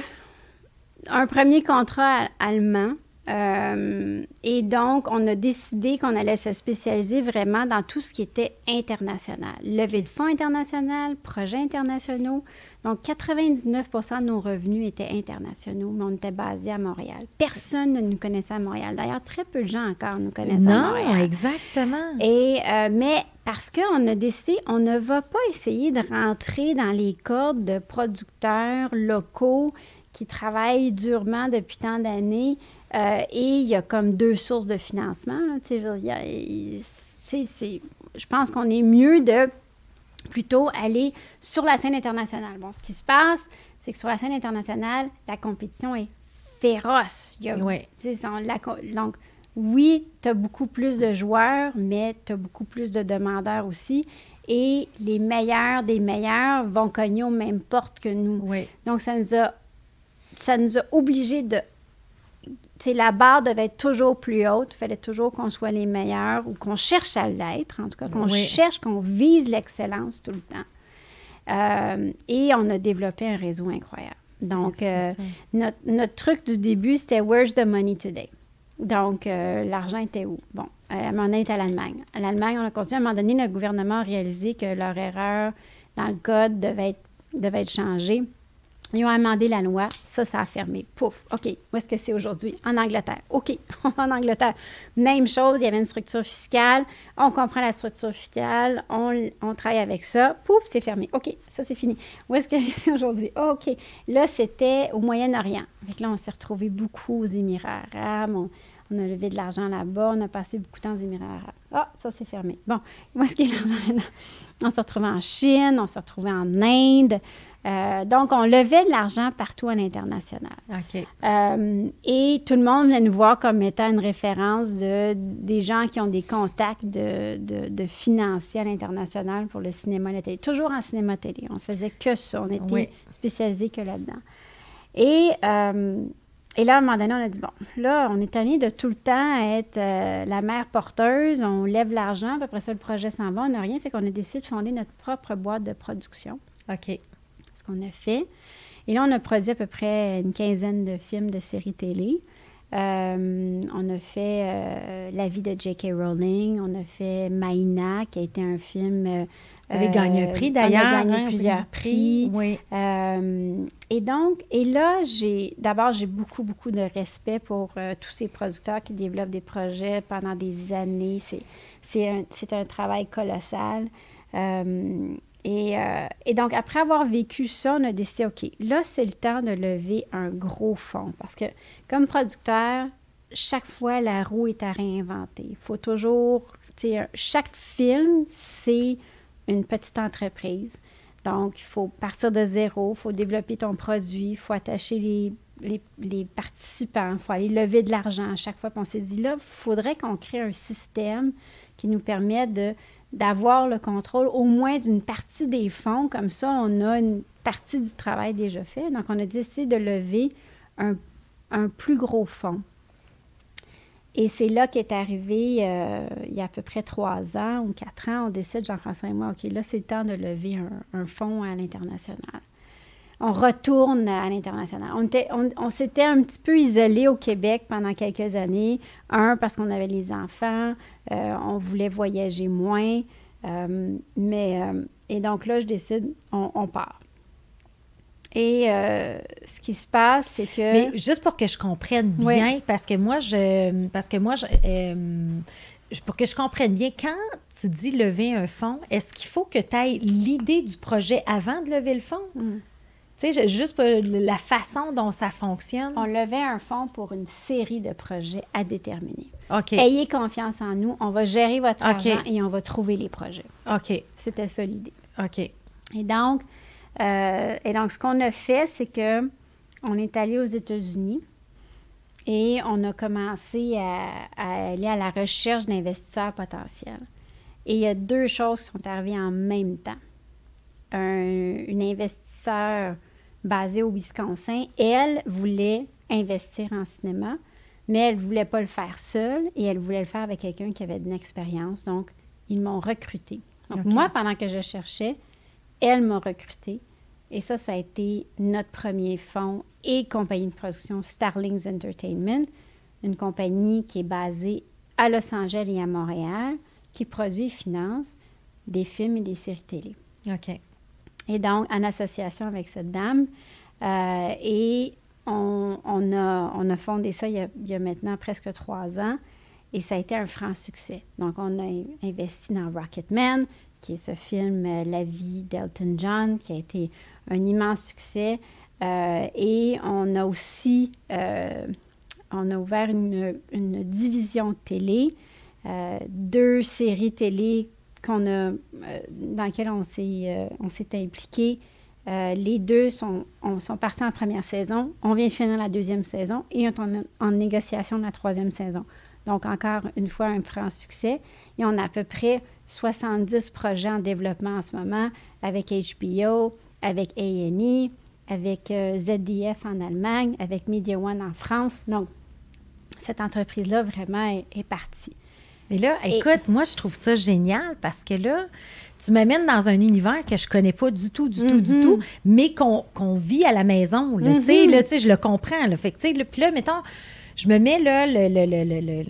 un premier contrat allemand euh, et donc, on a décidé qu'on allait se spécialiser vraiment dans tout ce qui était international. Levée de fonds international, projets internationaux. Donc, 99 de nos revenus étaient internationaux, mais on était basé à Montréal. Personne ne nous connaissait à Montréal. D'ailleurs, très peu de gens encore nous connaissent à Montréal. Non, exactement. Et, euh, mais parce qu'on a décidé, on ne va pas essayer de rentrer dans les cordes de producteurs locaux qui travaillent durement depuis tant d'années euh, et il y a comme deux sources de financement. je pense qu'on est mieux de plutôt aller sur la scène internationale. Bon, ce qui se passe, c'est que sur la scène internationale, la compétition est féroce. oui. donc, oui, tu as beaucoup plus de joueurs, mais tu as beaucoup plus de demandeurs aussi. Et les meilleurs des meilleurs vont cogner aux mêmes portes que nous. Donc, ça nous a, ça nous a obligés de la barre devait être toujours plus haute. Il fallait toujours qu'on soit les meilleurs ou qu'on cherche à l'être, en tout cas, qu'on cherche, qu'on vise l'excellence tout le temps. Euh, et on a développé un réseau incroyable. Donc, euh, notre, truc du début, c'était Where's the money today? Donc, euh, l'argent était où? Bon, à un moment donné, était à l'Allemagne. À l'Allemagne, on a continué. À un moment donné, le gouvernement a réalisé que leur erreur dans le code devait être, devait être changée. Ils ont amendé la loi, ça, ça a fermé. Pouf, OK, où est-ce que c'est aujourd'hui? En Angleterre. OK, en Angleterre. Même chose, il y avait une structure fiscale, on comprend la structure fiscale, on, travaille avec ça. Pouf, c'est fermé. OK, ça, c'est fini. Où est-ce que c'est aujourd'hui? OK, là, c'était au Moyen-Orient. là, on s'est retrouvé beaucoup aux Émirats arabes. A levé de l'argent là-bas, on a passé beaucoup de temps aux Émirats arabes. Ah, ça, c'est fermé. Bon, où est-ce qu'il y a l'argent On s'est retrouvé en Chine, on s'est retrouvé en Inde. Euh, donc, on levait de l'argent partout à l'international. Euh, et tout le monde venait nous voir comme étant une référence de, des gens qui ont des contacts de, de, financiers à l'international pour le cinéma et la télé. Toujours en cinéma télé. On faisait que ça. On était spécialisé spécialisés que là-dedans. Et, euh, et là, à un moment donné, on a dit, bon, là, on est tanné de tout le temps être la mère porteuse, on lève l'argent, puis après ça, le projet s'en va, on n'a rien, fait qu'on a décidé de fonder notre propre boîte de production. OK qu'on a fait. Et là, on a produit à peu près une quinzaine de films de séries télé. Euh, on a fait euh, La vie de J.K. Rowling, on a fait Maïna, qui a été un film. Euh, Vous avez gagné un prix d'ailleurs. On a gagné hein, plusieurs prix. Oui. et donc, et là, j'ai d'abord, j'ai beaucoup, beaucoup de respect pour tous ces producteurs qui développent des projets pendant des années. C'est, un, un travail colossal. Et, euh, et, donc, après avoir vécu ça, on a décidé, OK, là, c'est le temps de lever un gros fonds. Parce que, comme producteur, chaque fois, la roue est à réinventer. Il faut toujours, tu sais, chaque film, c'est une petite entreprise. Donc, il faut partir de zéro, il faut développer ton produit, il faut attacher les, les, participants, il faut aller lever de l'argent à chaque fois. Puis on s'est dit, là, il faudrait qu'on crée un système qui nous permette d'avoir le contrôle au moins d'une partie des fonds. Comme ça, on a une partie du travail déjà fait. Donc, on a décidé de lever un, un plus gros fonds. Et c'est là qu'est arrivé, euh, il y a à peu près trois ans ou quatre ans, on décide, Jean-François et moi, OK, là, c'est le temps de lever un, un fonds à l'international. On retourne à l'international. On, s'était un petit peu isolé au Québec pendant quelques années. Un, parce qu'on avait les enfants, euh, on voulait voyager moins. Euh, mais, et donc là, je décide, on part. Et ce qui se passe, c'est que. Mais juste pour que je comprenne bien, parce que moi, je. Parce que moi, je, pour que je comprenne bien, quand tu dis lever un fonds, est-ce qu'il faut que tu aies l'idée du projet avant de lever le fonds? Mm. Tu sais, juste la façon dont ça fonctionne. On levait un fonds pour une série de projets à déterminer. OK. Ayez confiance en nous. On va gérer votre argent et on va trouver les projets. OK. C'était ça l'idée. OK. Et donc, euh, et donc ce qu'on a fait, c'est que on est allé aux États-Unis et on a commencé à, aller à la recherche d'investisseurs potentiels. Et il y a deux choses qui sont arrivées en même temps. Un, une investisseur basée au Wisconsin, elle voulait investir en cinéma, mais elle ne voulait pas le faire seule et elle voulait le faire avec quelqu'un qui avait de l'expérience. Donc, ils m'ont recruté. Donc, moi, pendant que je cherchais, elle m'a recruté. Et ça, ça a été notre premier fonds et compagnie de production Starlings Entertainment, une compagnie qui est basée à Los Angeles et à Montréal, qui produit et finance des films et des séries télé. OK. Et donc, en association avec cette dame. Euh, et on, a, on a fondé ça il y a, il y a, maintenant presque trois ans. Et ça a été un franc succès. Donc, on a investi dans Rocketman, qui est ce film euh, La vie d'Elton John, qui a été un immense succès. Euh, et on a aussi, euh, on a ouvert une, une division télé, euh, deux séries télé qu'on a, dans lesquelles on s'est, impliqué. Les deux sont, on, sont partis en première saison. On vient de finir la deuxième saison et on est en, en négociation de la troisième saison. Donc, encore une fois, un franc succès. Et on a à peu près 70 projets en développement en ce moment avec HBO, avec A&E, avec euh, ZDF en Allemagne, avec Media One en France. Donc, cette entreprise-là vraiment est, est partie. Mais là, écoute, moi, je trouve ça génial parce que là, tu m'amènes dans un univers que je connais pas du tout, du mm -hmm. tout, du Mm-hmm. tout, mais qu'on qu vit à la maison. Là, mm -hmm. là, je le comprends. Là. Fait que, là, puis là, mettons, je me mets là, le, le, le,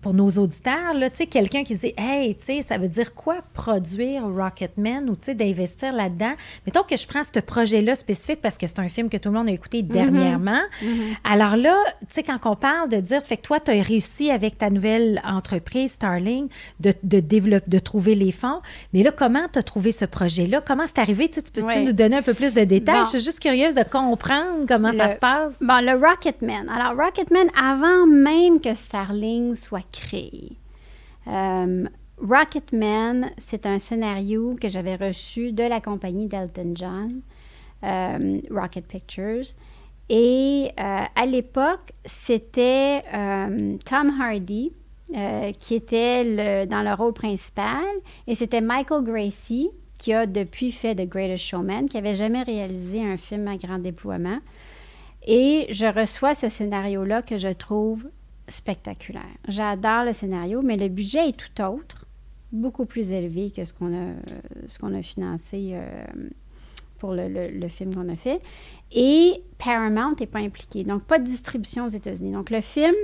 pour nos auditeurs, là, quelqu'un qui dit Hey, ça veut dire quoi produire Rocketman ou d'investir là-dedans? Mettons que je prends ce projet-là spécifique parce que c'est un film que tout le monde a écouté dernièrement. Mm -hmm. Alors là, tu sais, quand on parle de dire, fait que toi, tu as réussi avec ta nouvelle entreprise, Starling, de, de, développer, de trouver les fonds. Mais là, comment tu as trouvé ce projet-là? Comment c'est arrivé? Tu peux-tu nous donner un peu plus de détails? Bon. Je suis juste curieuse de comprendre comment le, ça se passe. Bon, le Rocketman. Alors, Rocketman, avant même que Starling soit créé. Euh, Rocketman, c'est un scénario que j'avais reçu de la compagnie d'Elton John, euh, Rocket Pictures. Et euh, à l'époque, c'était euh, Tom Hardy qui était dans le rôle principal et c'était Michael Gracie qui a depuis fait The Greatest Showman, qui n'avait jamais réalisé un film à grand déploiement. Et je reçois ce scénario-là que je trouve spectaculaire. J'adore le scénario, mais le budget est tout autre, beaucoup plus élevé que ce qu'on a, financé euh, pour le, le film qu'on a fait. Et Paramount n'est pas impliqué, donc pas de distribution aux États-Unis. Donc le film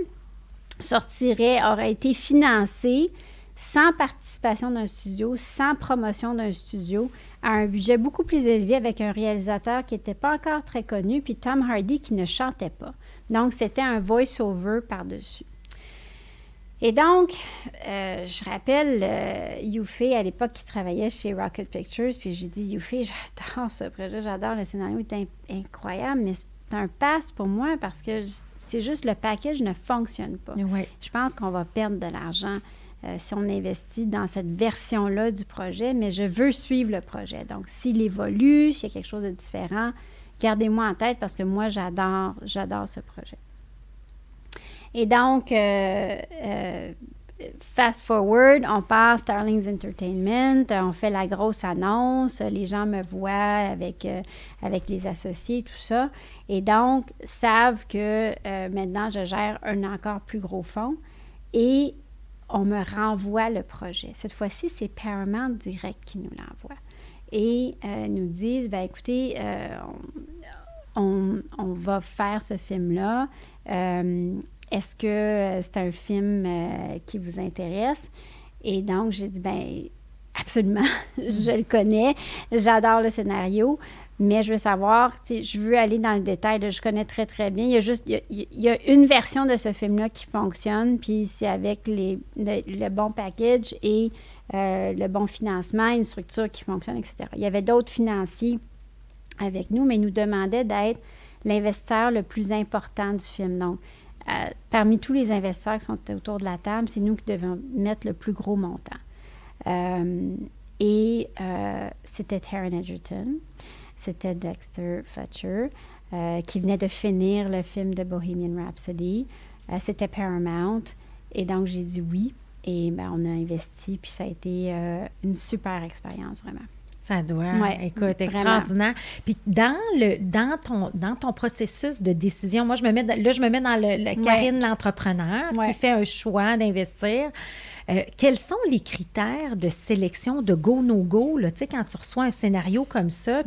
sortirait, aurait été financé sans participation d'un studio, sans promotion d'un studio, à un budget beaucoup plus élevé avec un réalisateur qui n'était pas encore très connu, puis Tom Hardy qui ne chantait pas. Donc, c'était un voice-over par-dessus. Et donc, euh, je rappelle euh, Youfé à l'époque qui travaillait chez Rocket Pictures, puis j'ai dit Youfé, j'adore ce projet, j'adore le scénario, est incroyable, mais c'est un passe pour moi parce que c'est juste le package ne fonctionne pas. Je pense qu'on va perdre de l'argent euh, si on investit dans cette version-là du projet, mais je veux suivre le projet. Donc, s'il évolue, s'il y a quelque chose de différent, gardez-moi en tête parce que moi, j'adore, j'adore ce projet. Et donc, euh, euh, fast forward, on passe Starlings Entertainment, on fait la grosse annonce, les gens me voient avec, avec les associés, tout ça. Et donc, savent que maintenant, je gère un encore plus gros fonds et on me renvoie le projet. Cette fois-ci, c'est Paramount Direct qui nous l'envoie. Et nous disent, ben écoutez, on, on, va faire ce film-là. Est-ce que euh, c'est un film euh, qui vous intéresse? Et donc, j'ai dit, ben absolument, je le connais, j'adore le scénario, mais je veux savoir, je veux aller dans le détail, je connais très, très bien. Il y a juste, il y a, une version de ce film-là qui fonctionne, puis c'est avec le, bon package et euh, le bon financement, une structure qui fonctionne, etc. Il y avait d'autres financiers avec nous, mais ils nous demandaient d'être l'investisseur le plus important du film. Donc, euh, parmi tous les investisseurs qui sont autour de la table, c'est nous qui devons mettre le plus gros montant. Euh, et c'était Taron Edgerton, c'était Dexter Fletcher, qui venait de finir le film de Bohemian Rhapsody. c'était Paramount. Et donc, j'ai dit oui. Et ben, on a investi, puis ça a été une super expérience, vraiment. Ça doit. Écoute, extraordinaire. Puis dans le dans ton dans ton processus de décision, moi je me mets là je me mets dans le, Karine l'entrepreneur qui fait un choix d'investir. Euh, quels sont les critères de sélection de go no go quand tu reçois un scénario comme ça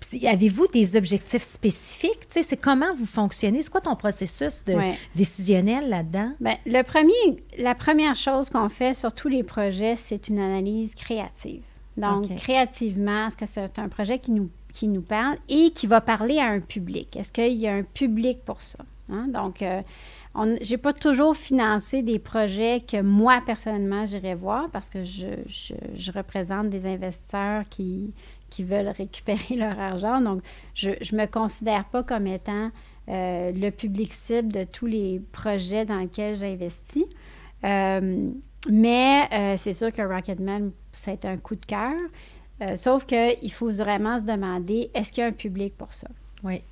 Puis, avez-vous des objectifs spécifiques? C'est comment vous fonctionnez? C'est quoi ton processus de décisionnel là-dedans? Bien, le premier, la première chose qu'on fait sur tous les projets, c'est une analyse créative. Donc, créativement, est-ce que c'est un projet qui nous, qui nous parle et qui va parler à un public? Est-ce qu'il y a un public pour ça? Hein? Donc, euh, je n'ai pas toujours financé des projets que moi, personnellement, j'irais voir parce que je, je, représente des investisseurs qui, qui veulent récupérer leur argent. Donc, je ne me considère pas comme étant euh, le public cible de tous les projets dans lesquels j'investis. Euh, mais euh, c'est sûr que Rocketman, été un coup de cœur. Euh, sauf qu'il faut vraiment se demander, est-ce qu'il y a un public pour ça? Oui.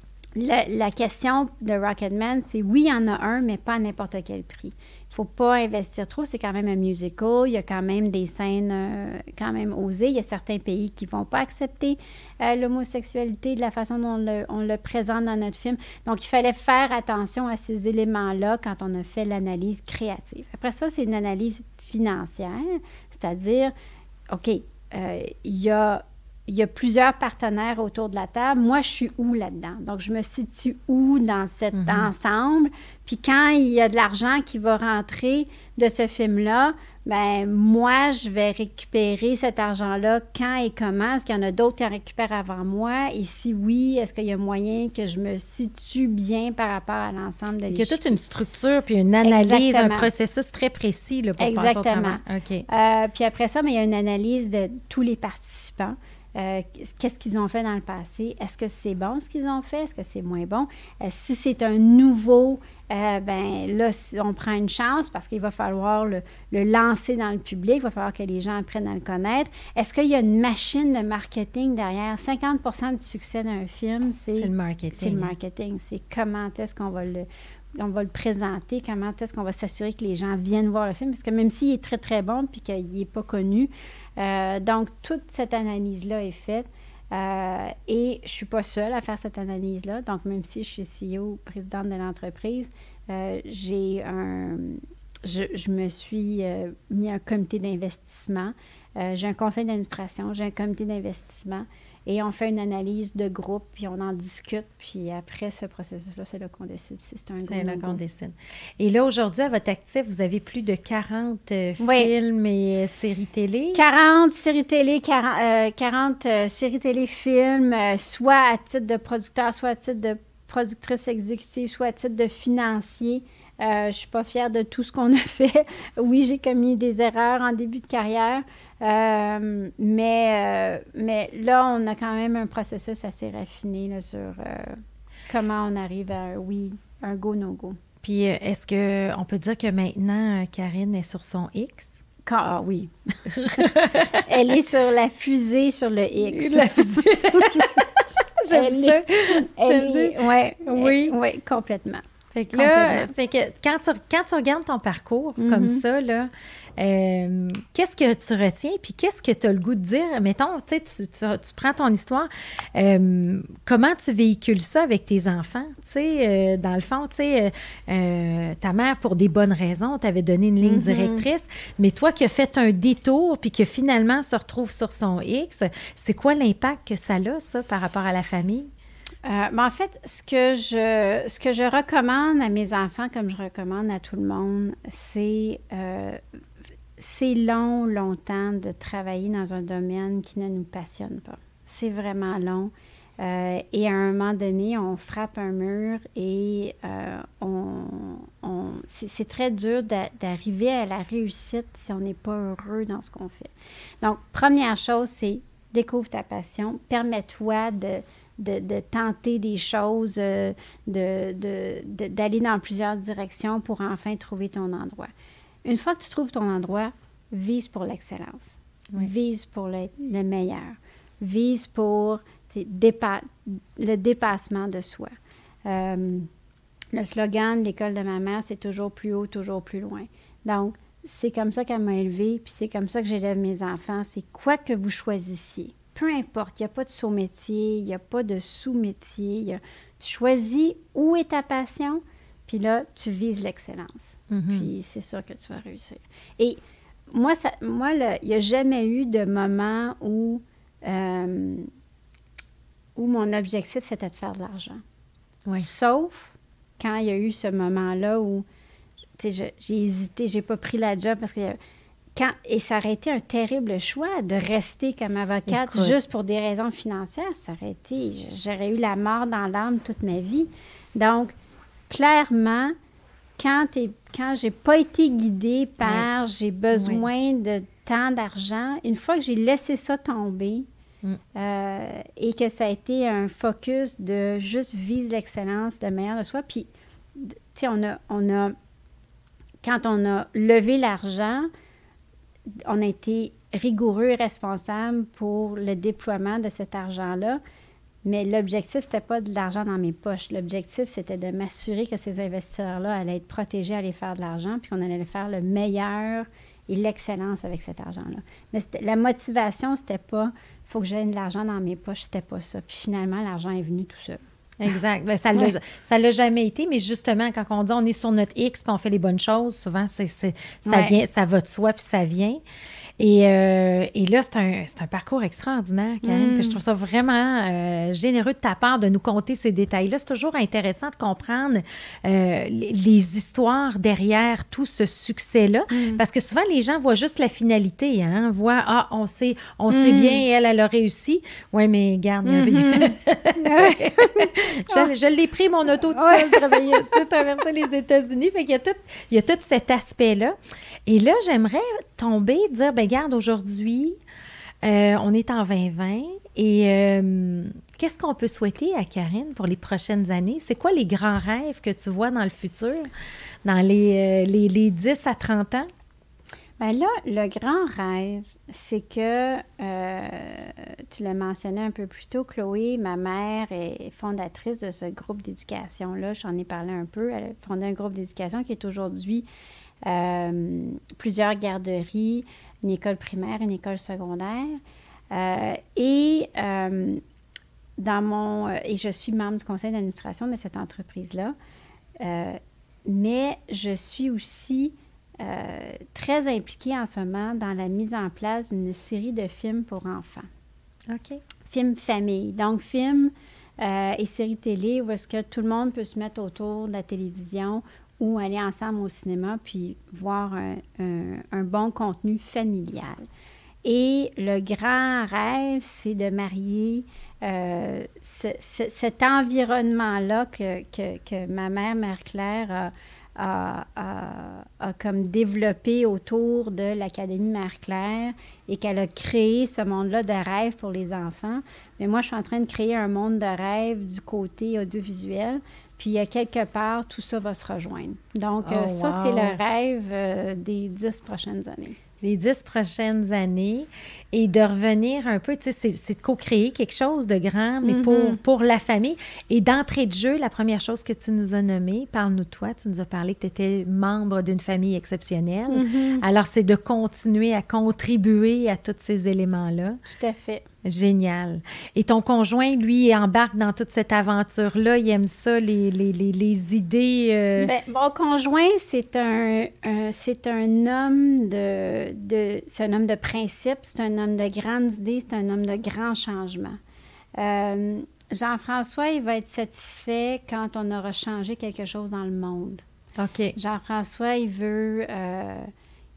La, question de Rocketman, c'est oui, il y en a un, mais pas à n'importe quel prix. Il ne faut pas investir trop. C'est quand même un musical. Il y a quand même des scènes euh, quand même osées. Il y a certains pays qui ne vont pas accepter l'homosexualité de la façon dont on le, présente dans notre film. Donc, il fallait faire attention à ces éléments-là quand on a fait l'analyse créative. Après ça, c'est une analyse financière, c'est-à-dire, OK, euh, il y a il y a plusieurs partenaires autour de la table. Moi, je suis où là-dedans? Donc, je me situe où dans cet mhm. ensemble? Puis quand il y a de l'argent qui va rentrer de ce film-là, ben moi, je vais récupérer cet argent-là quand et comment? Est-ce qu'il y en a d'autres qui en récupèrent avant moi? Et si oui, est-ce qu'il y a moyen que je me situe bien par rapport à l'ensemble de Il y a toute une structure, puis une analyse, un processus très précis là, pour Exactement. Passer au euh, puis après ça, mais il y a une analyse de tous les participants. Euh, qu'est-ce qu'ils ont fait dans le passé? Est-ce que c'est bon ce qu'ils ont fait? Est-ce que c'est moins bon? Euh, si c'est un nouveau euh, ben là, on prend une chance parce qu'il va falloir le, lancer dans le public, il va falloir que les gens apprennent à le connaître. Est-ce qu'il y a une machine de marketing derrière? 50% du succès d'un film, c'est le marketing. C'est le marketing. C'est comment est-ce qu'on va le on va le présenter, comment est-ce qu'on va s'assurer que les gens viennent voir le film, parce que même s'il est très, très bon puis qu'il n'est pas connu, euh, donc toute cette analyse-là est faite. Euh, et je ne suis pas seule à faire cette analyse-là. Donc, même si je suis CEO, présidente de l'entreprise, euh, j'ai un. Je, me suis mis un comité d'investissement. j'ai un conseil d'administration, j'ai un comité d'investissement et on fait une analyse de groupe, puis on en discute, puis après ce processus-là, c'est là qu'on décide si c'est un groupe. C'est là qu'on décide. Et là, aujourd'hui, à votre actif, vous avez plus de 40 euh, films et euh, séries télé? 40 séries télé, 40, euh, séries télé, films, soit à titre de producteur, soit à titre de productrice exécutive, soit à titre de financier. Je ne suis pas fière de tout ce qu'on a fait. oui, j'ai commis des erreurs en début de carrière, euh, mais, mais là, on a quand même un processus assez raffiné sur comment on arrive à un oui, un go, no go. Puis est-ce qu'on peut dire que maintenant, Karine est sur son X? Ah oui. Elle est sur la fusée sur le X. La fusée. J'aime ça. J'aime ça. Ouais, oui. Oui, complètement. Fait que là, fait que quand, tu, quand tu regardes ton parcours comme mm-hmm. ça, là, euh, qu'est-ce que tu retiens? Puis qu'est-ce que tu as le goût de dire? Mettons, tu, tu, tu prends ton histoire, euh, comment tu véhicules ça avec tes enfants? Euh, dans le fond, tu sais, ta mère, pour des bonnes raisons, t'avait donné une ligne mm-hmm. directrice, mais toi qui as fait un détour puis que finalement se retrouve sur son X, c'est quoi l'impact que ça a, ça, par rapport à la famille? Ben, en fait, ce que, je, ce que je recommande à mes enfants, comme je recommande à tout le monde, c'est c'est long, longtemps de travailler dans un domaine qui ne nous passionne pas. C'est vraiment long. Euh, et à un moment donné, on frappe un mur et euh, on, c'est très dur d'arriver à la réussite si on n'est pas heureux dans ce qu'on fait. Donc, première chose, c'est découvre ta passion, permets-toi de, de, tenter des choses, euh, d'aller dans plusieurs directions pour enfin trouver ton endroit. Une fois que tu trouves ton endroit, vise pour l'excellence. Vise pour le, meilleur. Vise pour le dépassement de soi. Euh, le slogan de l'école de ma mère, c'est toujours plus haut, toujours plus loin. Donc, c'est comme ça qu'elle m'a élevée, puis c'est comme ça que j'élève mes enfants. C'est quoi que vous choisissiez. Peu importe, il n'y a pas de saut-métier, il n'y a pas de sous-métier. Tu choisis où est ta passion, puis là, tu vises l'excellence. Mm-hmm. Puis c'est sûr que tu vas réussir. Et moi, ça, moi il n'y a jamais eu de moment où, euh, où mon objectif, c'était de faire de l'argent. Sauf quand il y a eu ce moment-là où j'ai hésité, j'ai pas pris la job parce que quand, et ça aurait été un terrible choix de rester comme avocate juste pour des raisons financières. Ça aurait été, j'aurais eu la mort dans l'âme toute ma vie. Donc, clairement, quand, quand j'ai pas été guidée par j'ai besoin de tant d'argent, une fois que j'ai laissé ça tomber mm. euh, et que ça a été un focus de juste vise l'excellence, le meilleur de soi, puis, tu sais, on a, on a, quand on a levé l'argent, on a été rigoureux et responsable pour le déploiement de cet argent-là. Mais l'objectif, c'était pas de l'argent dans mes poches. L'objectif, c'était de m'assurer que ces investisseurs-là allaient être protégés, allaient faire de l'argent, puis qu'on allait faire le meilleur et l'excellence avec cet argent-là. Mais la motivation, c'était pas « faut que j'aie de l'argent dans mes poches », c'était pas ça. Puis finalement, l'argent est venu tout seul. Exact. Ben, ça ne l'a jamais été, mais justement, quand on dit on est sur notre X puis on fait les bonnes choses, souvent, c'est, ça, vient, ça va de soi puis ça vient. Et, euh, et là, c'est un, un, parcours extraordinaire, Karine. Mm. Je trouve ça vraiment euh, généreux de ta part de nous conter ces détails-là. C'est toujours intéressant de comprendre euh, les, histoires derrière tout ce succès-là. Mm. Parce que souvent, les gens voient juste la finalité. Hein? Voient, ah, on sait, on sait mm. bien, elle, elle a réussi. Oui, mais garde, mm-hmm. je, je l'ai pris, mon auto tout seul, travailler, traverser les États-Unis. Fait qu'il y a tout, il y a tout cet aspect-là. Et là, j'aimerais tomber, dire, ben regarde, aujourd'hui, euh, on est en 2020 et euh, qu'est-ce qu'on peut souhaiter à Karine pour les prochaines années? C'est quoi les grands rêves que tu vois dans le futur, dans les, euh, les, les 10 à 30 ans? Bien là, le grand rêve, c'est que, tu l'as mentionné un peu plus tôt, Chloé, ma mère est fondatrice de ce groupe d'éducation-là. J'en ai parlé un peu. Elle a fondé un groupe d'éducation qui est aujourd'hui plusieurs garderies, une école primaire, une école secondaire. Euh, et euh, dans mon et je suis membre du conseil d'administration de cette entreprise-là. Euh, mais je suis aussi très impliquée en ce moment dans la mise en place d'une série de films pour enfants. OK. Films famille. Donc, films et séries télé où est-ce que tout le monde peut se mettre autour de la télévision ou aller ensemble au cinéma puis voir un, bon contenu familial. Et le grand rêve, c'est de marier euh, cet environnement-là que, que, ma mère, Mère Claire, a, comme développé autour de l'Académie Mère-Claire et qu'elle a créé ce monde-là de rêve pour les enfants. Mais moi, je suis en train de créer un monde de rêve du côté audiovisuel. Puis, quelque part, tout ça va se rejoindre. Donc, euh, oh, ça, c'est le rêve euh, des dix prochaines années. Les dix prochaines années et de revenir un peu, tu sais, c'est de co-créer quelque chose de grand, mais pour, mm-hmm. pour la famille. Et d'entrée de jeu, la première chose que tu nous as nommée, parle-nous de toi, tu nous as parlé que tu étais membre d'une famille exceptionnelle. Mm-hmm. Alors, c'est de continuer à contribuer à tous ces éléments-là. Tout à fait. Génial. Et ton conjoint, lui, embarque dans toute cette aventure-là. Il aime ça, les, les, les, les idées. Euh... Ben, mon conjoint, c'est un, c'est un homme de, de c'est un homme de principe, c'est un homme de grandes idées, c'est un homme de grands changements. Euh, Jean-François, il va être satisfait quand on aura changé quelque chose dans le monde. OK. Jean-François, il veut. Euh,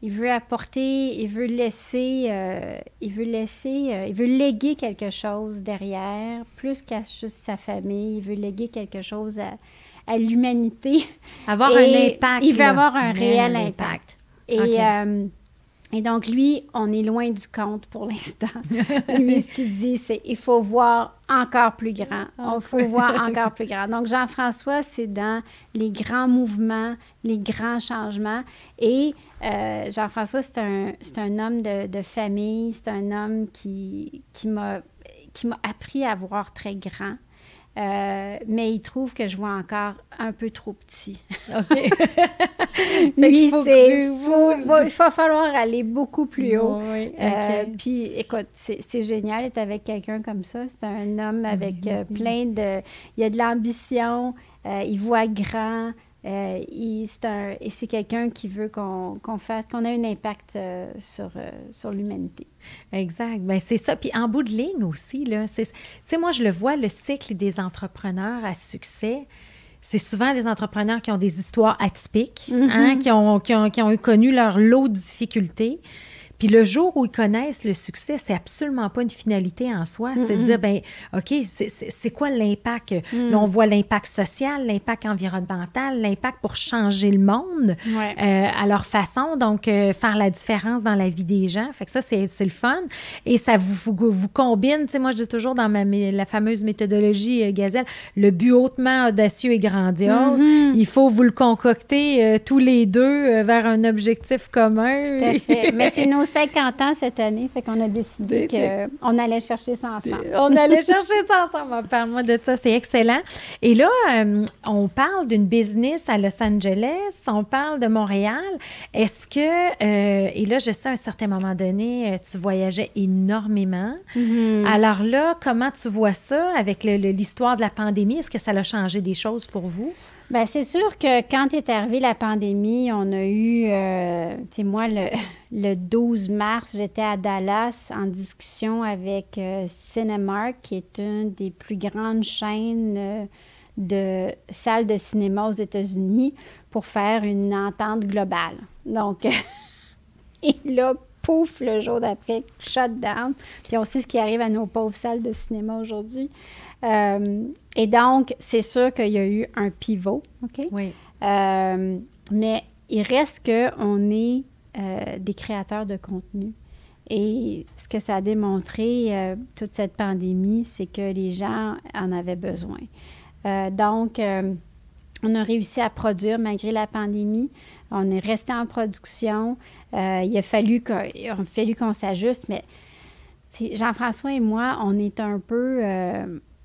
il veut apporter, il veut laisser, euh, il veut laisser, il veut léguer quelque chose derrière, plus qu'à juste sa famille. Il veut léguer quelque chose à, l'humanité. Avoir un impact. Il veut avoir un réel, impact. Et et donc, lui, on est loin du compte pour l'instant. lui, ce qu'il dit, c'est il faut voir encore plus grand. Il faut voir encore plus grand. Donc, Jean-François, c'est dans les grands mouvements, les grands changements. Et euh, Jean-François, c'est un, un homme de, de famille, c'est un homme qui, qui m'a appris à voir très grand. Euh, mais il trouve que je vois encore un peu trop petit. OK. Lui, c'est. Il va falloir aller beaucoup plus haut. Euh, puis, écoute, c'est génial d'être avec quelqu'un comme ça. C'est un homme avec euh, plein de. Il a de l'ambition, il voit grand. Euh, et c'est quelqu'un qui veut qu'on fasse, qu'on ait un impact euh, sur, euh, sur l'humanité. Exact. Bien, c'est ça. Puis en bout de ligne aussi, là, tu sais, moi, je le vois, le cycle des entrepreneurs à succès, c'est souvent des entrepreneurs qui ont des histoires atypiques, hein, mm-hmm. qui, ont, qui, ont, qui ont connu leur lot de difficultés. Puis le jour où ils connaissent le succès, c'est absolument pas une finalité en soi. C'est de dire, ben OK, c'est quoi l'impact? Mm. Là, on voit l'impact social, l'impact environnemental, l'impact pour changer le monde euh, à leur façon. Donc, euh, faire la différence dans la vie des gens. Fait que ça, c'est le fun. Et ça vous, vous, combine. Tu sais, moi, je dis toujours dans ma, la fameuse méthodologie euh, Gazelle, le but hautement audacieux et grandiose. Mm-hmm. Il faut vous le concocter tous les deux vers un objectif commun. Tout à fait. Mais c'est nos 50 ans cette année, fait qu'on a décidé qu'on allait chercher ça ensemble. On allait chercher ça ensemble. Parle-moi de ça, c'est excellent. Et là, euh, on parle d'une business à Los Angeles, on parle de Montréal. Est-ce que, euh, et là, je sais à un certain moment donné, euh, tu voyageais énormément. Mm-hmm. Alors là, comment tu vois ça avec l'histoire de la pandémie? Est-ce que ça a changé des choses pour vous? Bien, c'est sûr que quand est arrivée la pandémie, on a eu, euh, tu sais, moi, le, le, 12 mars, j'étais à Dallas en discussion avec euh, Cinemark, qui est une des plus grandes chaînes euh, de salles de cinéma aux États-Unis, pour faire une entente globale. Donc, et là, pouf, le jour d'après, shut down. Puis on sait ce qui arrive à nos pauvres salles de cinéma aujourd'hui. Euh, et donc, c'est sûr qu'il y a eu un pivot, OK? Oui. Euh, mais il reste qu'on est euh, des créateurs de contenu. Et ce que ça a démontré, toute cette pandémie, c'est que les gens en avaient besoin. donc, on a réussi à produire malgré la pandémie. On est resté en production. il a fallu qu'on s'ajuste, mais Jean-François et moi, on est un peu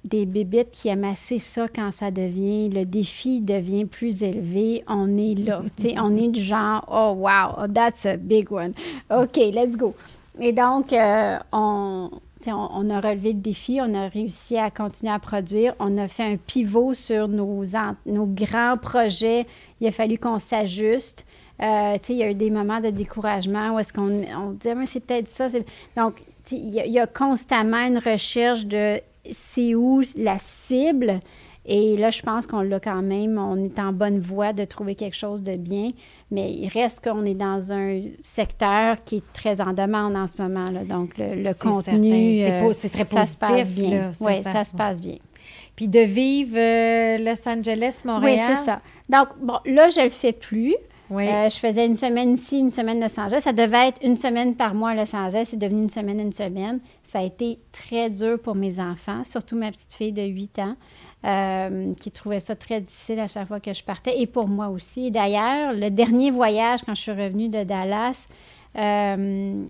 des bébites qui aiment assez ça quand ça devient, le défi devient plus élevé, on est là. on est du genre, oh wow, that's a big one. OK, let's go. Et donc, euh, on, on, a relevé le défi, on a réussi à continuer à produire, on a fait un pivot sur nos, nos grands projets. Il a fallu qu'on s'ajuste. Euh, il y a eu des moments de découragement où est-ce qu'on on dit, ah, mais c'est peut-être ça. Donc, il y, a constamment une recherche de c'est où la cible Et là, je pense qu'on l'a quand même, on est en bonne voie de trouver quelque chose de bien, mais il reste qu'on est dans un secteur qui est très en demande en ce moment. Là. Donc, le, contenu, euh, c'est très positif. Ça se passe bien. Oui, ça, se passe bien. Puis de vivre euh, Los Angeles, Montréal. Oui, c'est ça. Donc, bon, là, je le fais plus. Euh, je faisais une semaine ici, une semaine à Los Angeles. Ça devait être une semaine par mois à Los Angeles. C'est devenu une semaine, une semaine. Ça a été très dur pour mes enfants, surtout ma petite fille de 8 ans. Euh, qui trouvait ça très difficile à chaque fois que je partais, et pour moi aussi. D'ailleurs, le dernier voyage, quand je suis revenue de Dallas, euh,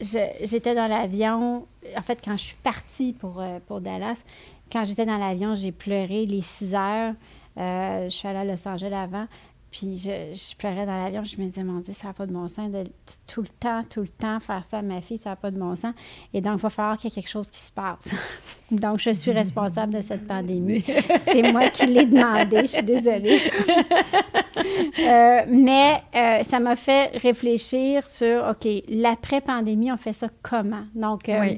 j'étais dans l'avion. En fait, quand je suis partie pour, pour Dallas, quand j'étais dans l'avion, j'ai pleuré les 6 heures. je suis allée à Los Angeles avant. Puis je, je pleurais dans l'avion, je me disais, mon Dieu, ça n'a pas de bon sens de tout le temps, tout le temps faire ça à ma fille, ça n'a pas de bon sens. Et donc, il va falloir qu'il y ait quelque chose qui se passe. donc, je suis responsable de cette pandémie. C'est moi qui l'ai demandé, je suis désolée. Euh, mais euh, ça m'a fait réfléchir sur, OK, l'après-pandémie, on fait ça comment? Donc, euh,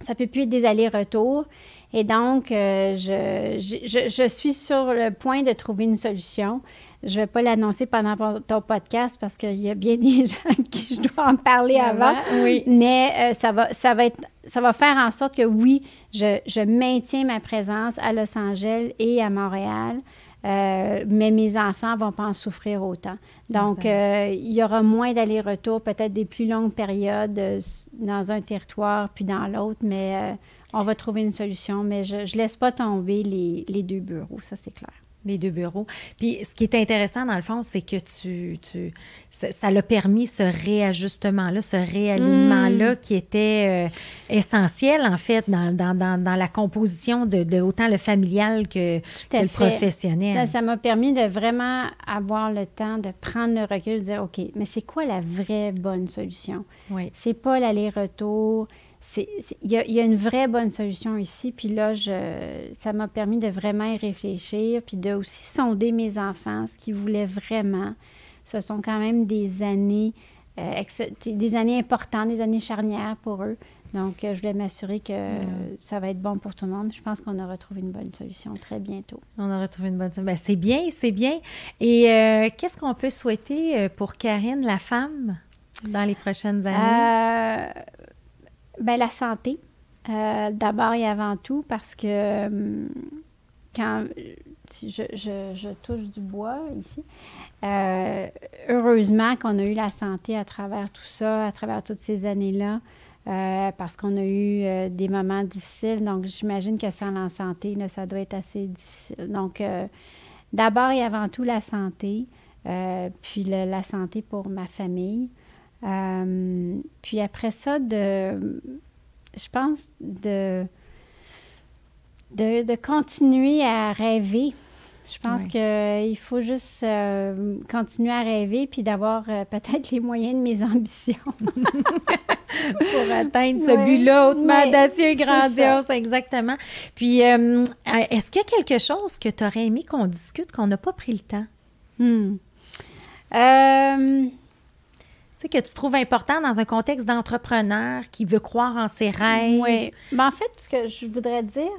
ça ne peut plus être des allers-retours. Et donc, je, je, je, suis sur le point de trouver une solution. Je ne vais pas l'annoncer pendant ton podcast parce qu'il y a bien des gens qui je dois en parler avant. Oui. Mais euh, ça, va, ça, va être, ça va faire en sorte que oui, je, je maintiens ma présence à Los Angeles et à Montréal. Euh, mais mes enfants ne vont pas en souffrir autant. Donc, euh, il y aura moins d'allers-retours, peut-être des plus longues périodes dans un territoire puis dans l'autre, mais on va trouver une solution. Mais je ne laisse pas tomber les, les deux bureaux, ça c'est clair les deux bureaux. Puis ce qui est intéressant, dans le fond, c'est que tu, tu ça l'a permis ce réajustement-là, ce réalignement-là mm. qui était euh, essentiel, en fait, dans, dans, dans, dans la composition de, de, autant le familial que, le professionnel. Ben, ça m'a permis de vraiment avoir le temps de prendre le recul, de dire, OK, mais c'est quoi la vraie bonne solution? Oui. C'est pas l'aller-retour, il y, a une vraie bonne solution ici. Puis là, je, ça m'a permis de vraiment y réfléchir, puis de aussi sonder mes enfants, ce qu'ils voulaient vraiment. Ce sont quand même des années, euh, des années importantes, des années charnières pour eux. Donc, euh, je voulais m'assurer que ça va être bon pour tout le monde. Je pense qu'on aura trouvé une bonne solution très bientôt. On aura trouvé une bonne solution. Ben, c'est bien, c'est bien. Et euh, qu'est-ce qu'on peut souhaiter pour Karine, la femme, dans les prochaines années? Bien, la santé, euh, d'abord et avant tout, parce que euh, quand je, touche du bois ici, euh, heureusement qu'on a eu la santé à travers tout ça, à travers toutes ces années-là, parce qu'on a eu des moments difficiles. Donc, j'imagine que sans la santé, ça doit être assez difficile. Donc, d'abord et avant tout, la santé, puis la santé pour ma famille. Euh, puis après ça, de, je pense de, de, continuer à rêver. Je pense qu'il faut juste euh, continuer à rêver puis d'avoir euh, peut-être les moyens de mes ambitions. pour atteindre ce but-là hautement audacieux et grandiose, exactement. Puis, est-ce qu'il y a quelque chose que tu aurais aimé qu'on discute, qu'on n'a pas pris le temps? Hmm que tu trouves important dans un contexte d'entrepreneur qui veut croire en ses rêves? Oui. Ben, en fait, ce que je voudrais dire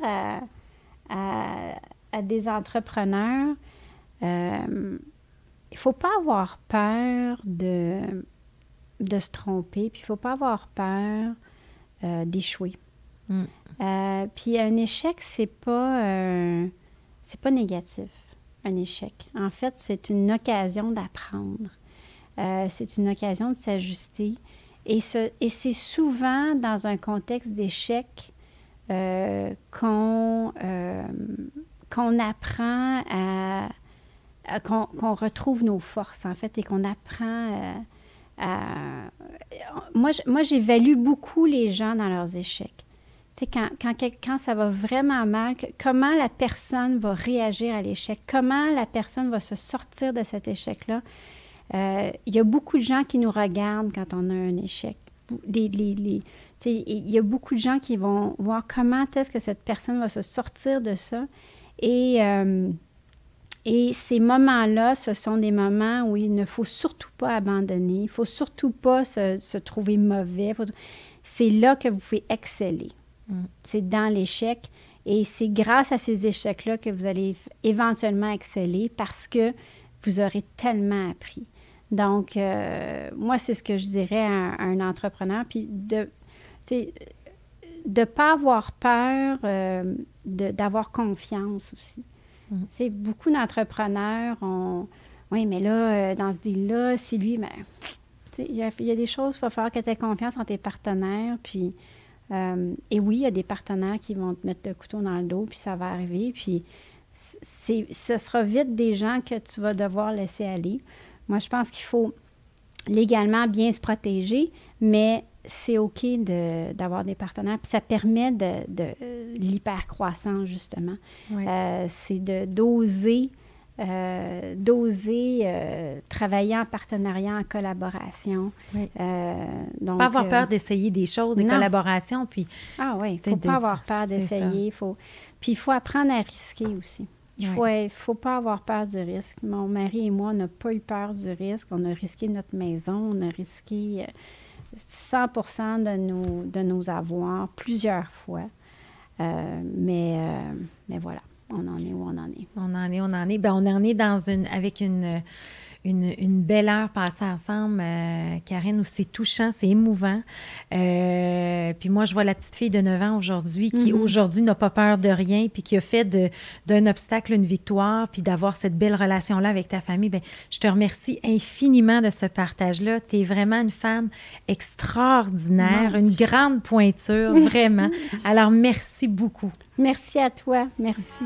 à, des entrepreneurs, euh, il ne faut pas avoir peur de, de se tromper, puis il ne faut pas avoir peur euh, d'échouer. Mm. Euh, puis un échec, c'est pas, c'est pas négatif, un échec. En fait, c'est une occasion d'apprendre. Euh, c'est une occasion de s'ajuster. Et, c'est souvent dans un contexte d'échec euh, qu'on euh, qu'on apprend à, qu'on retrouve nos forces, en fait, et qu'on apprend à... Moi, moi j'évalue beaucoup les gens dans leurs échecs. Tu sais, quand, quand, quand, ça va vraiment mal, comment la personne va réagir à l'échec, comment la personne va se sortir de cet échec-là? Euh, il y a beaucoup de gens qui nous regardent quand on a un échec. il y a beaucoup de gens qui vont voir comment est-ce que cette personne va se sortir de ça. Et, euh, et ces moments-là, ce sont des moments où il ne faut surtout pas abandonner, il ne faut surtout pas se, trouver mauvais. C'est là que vous pouvez exceller. Mm. C'est dans l'échec. Et c'est grâce à ces échecs-là que vous allez éventuellement exceller parce que vous aurez tellement appris. Donc, euh, moi, c'est ce que je dirais à, un entrepreneur. Puis de ne pas avoir peur euh, d'avoir confiance aussi. Mm. Beaucoup d'entrepreneurs ont. Oui, mais là, euh, dans ce deal-là, c'est lui, mais. Il y, a, des choses, il va falloir que tu aies confiance en tes partenaires. Puis, et oui, il y a des partenaires qui vont te mettre le couteau dans le dos, puis ça va arriver. Puis, ce sera vite des gens que tu vas devoir laisser aller. Moi, je pense qu'il faut légalement bien se protéger, mais c'est OK d'avoir des partenaires. Puis ça permet de, de l'hypercroissance, justement. Euh, c'est de d'oser. Euh, d'oser euh, travailler en partenariat, en collaboration. donc, pas avoir peur d'essayer des choses, des collaborations, puis... Ah oui, il ne faut pas avoir peur d'essayer. Faut... Puis il faut apprendre à risquer aussi. Il ne faut, pas avoir peur du risque. Mon mari et moi, on n'a pas eu peur du risque. On a risqué notre maison, on a risqué 100 euh, de nos, de nos avoirs plusieurs fois. Euh, mais, euh, mais voilà, on en est où on en est. On en est, on en est. Ben, on en est dans une, avec une une, belle heure passée ensemble, euh, Karine, où c'est touchant, c'est émouvant. Euh, puis moi, je vois la petite fille de 9 ans aujourd'hui qui, mm-hmm. aujourd'hui, n'a pas peur de rien, puis qui a fait d'un obstacle une victoire, puis d'avoir cette belle relation-là avec ta famille. Bien, je te remercie infiniment de ce partage-là. Tu es vraiment une femme extraordinaire, une grande pointure, vraiment. Alors, merci beaucoup. Merci à toi. Merci.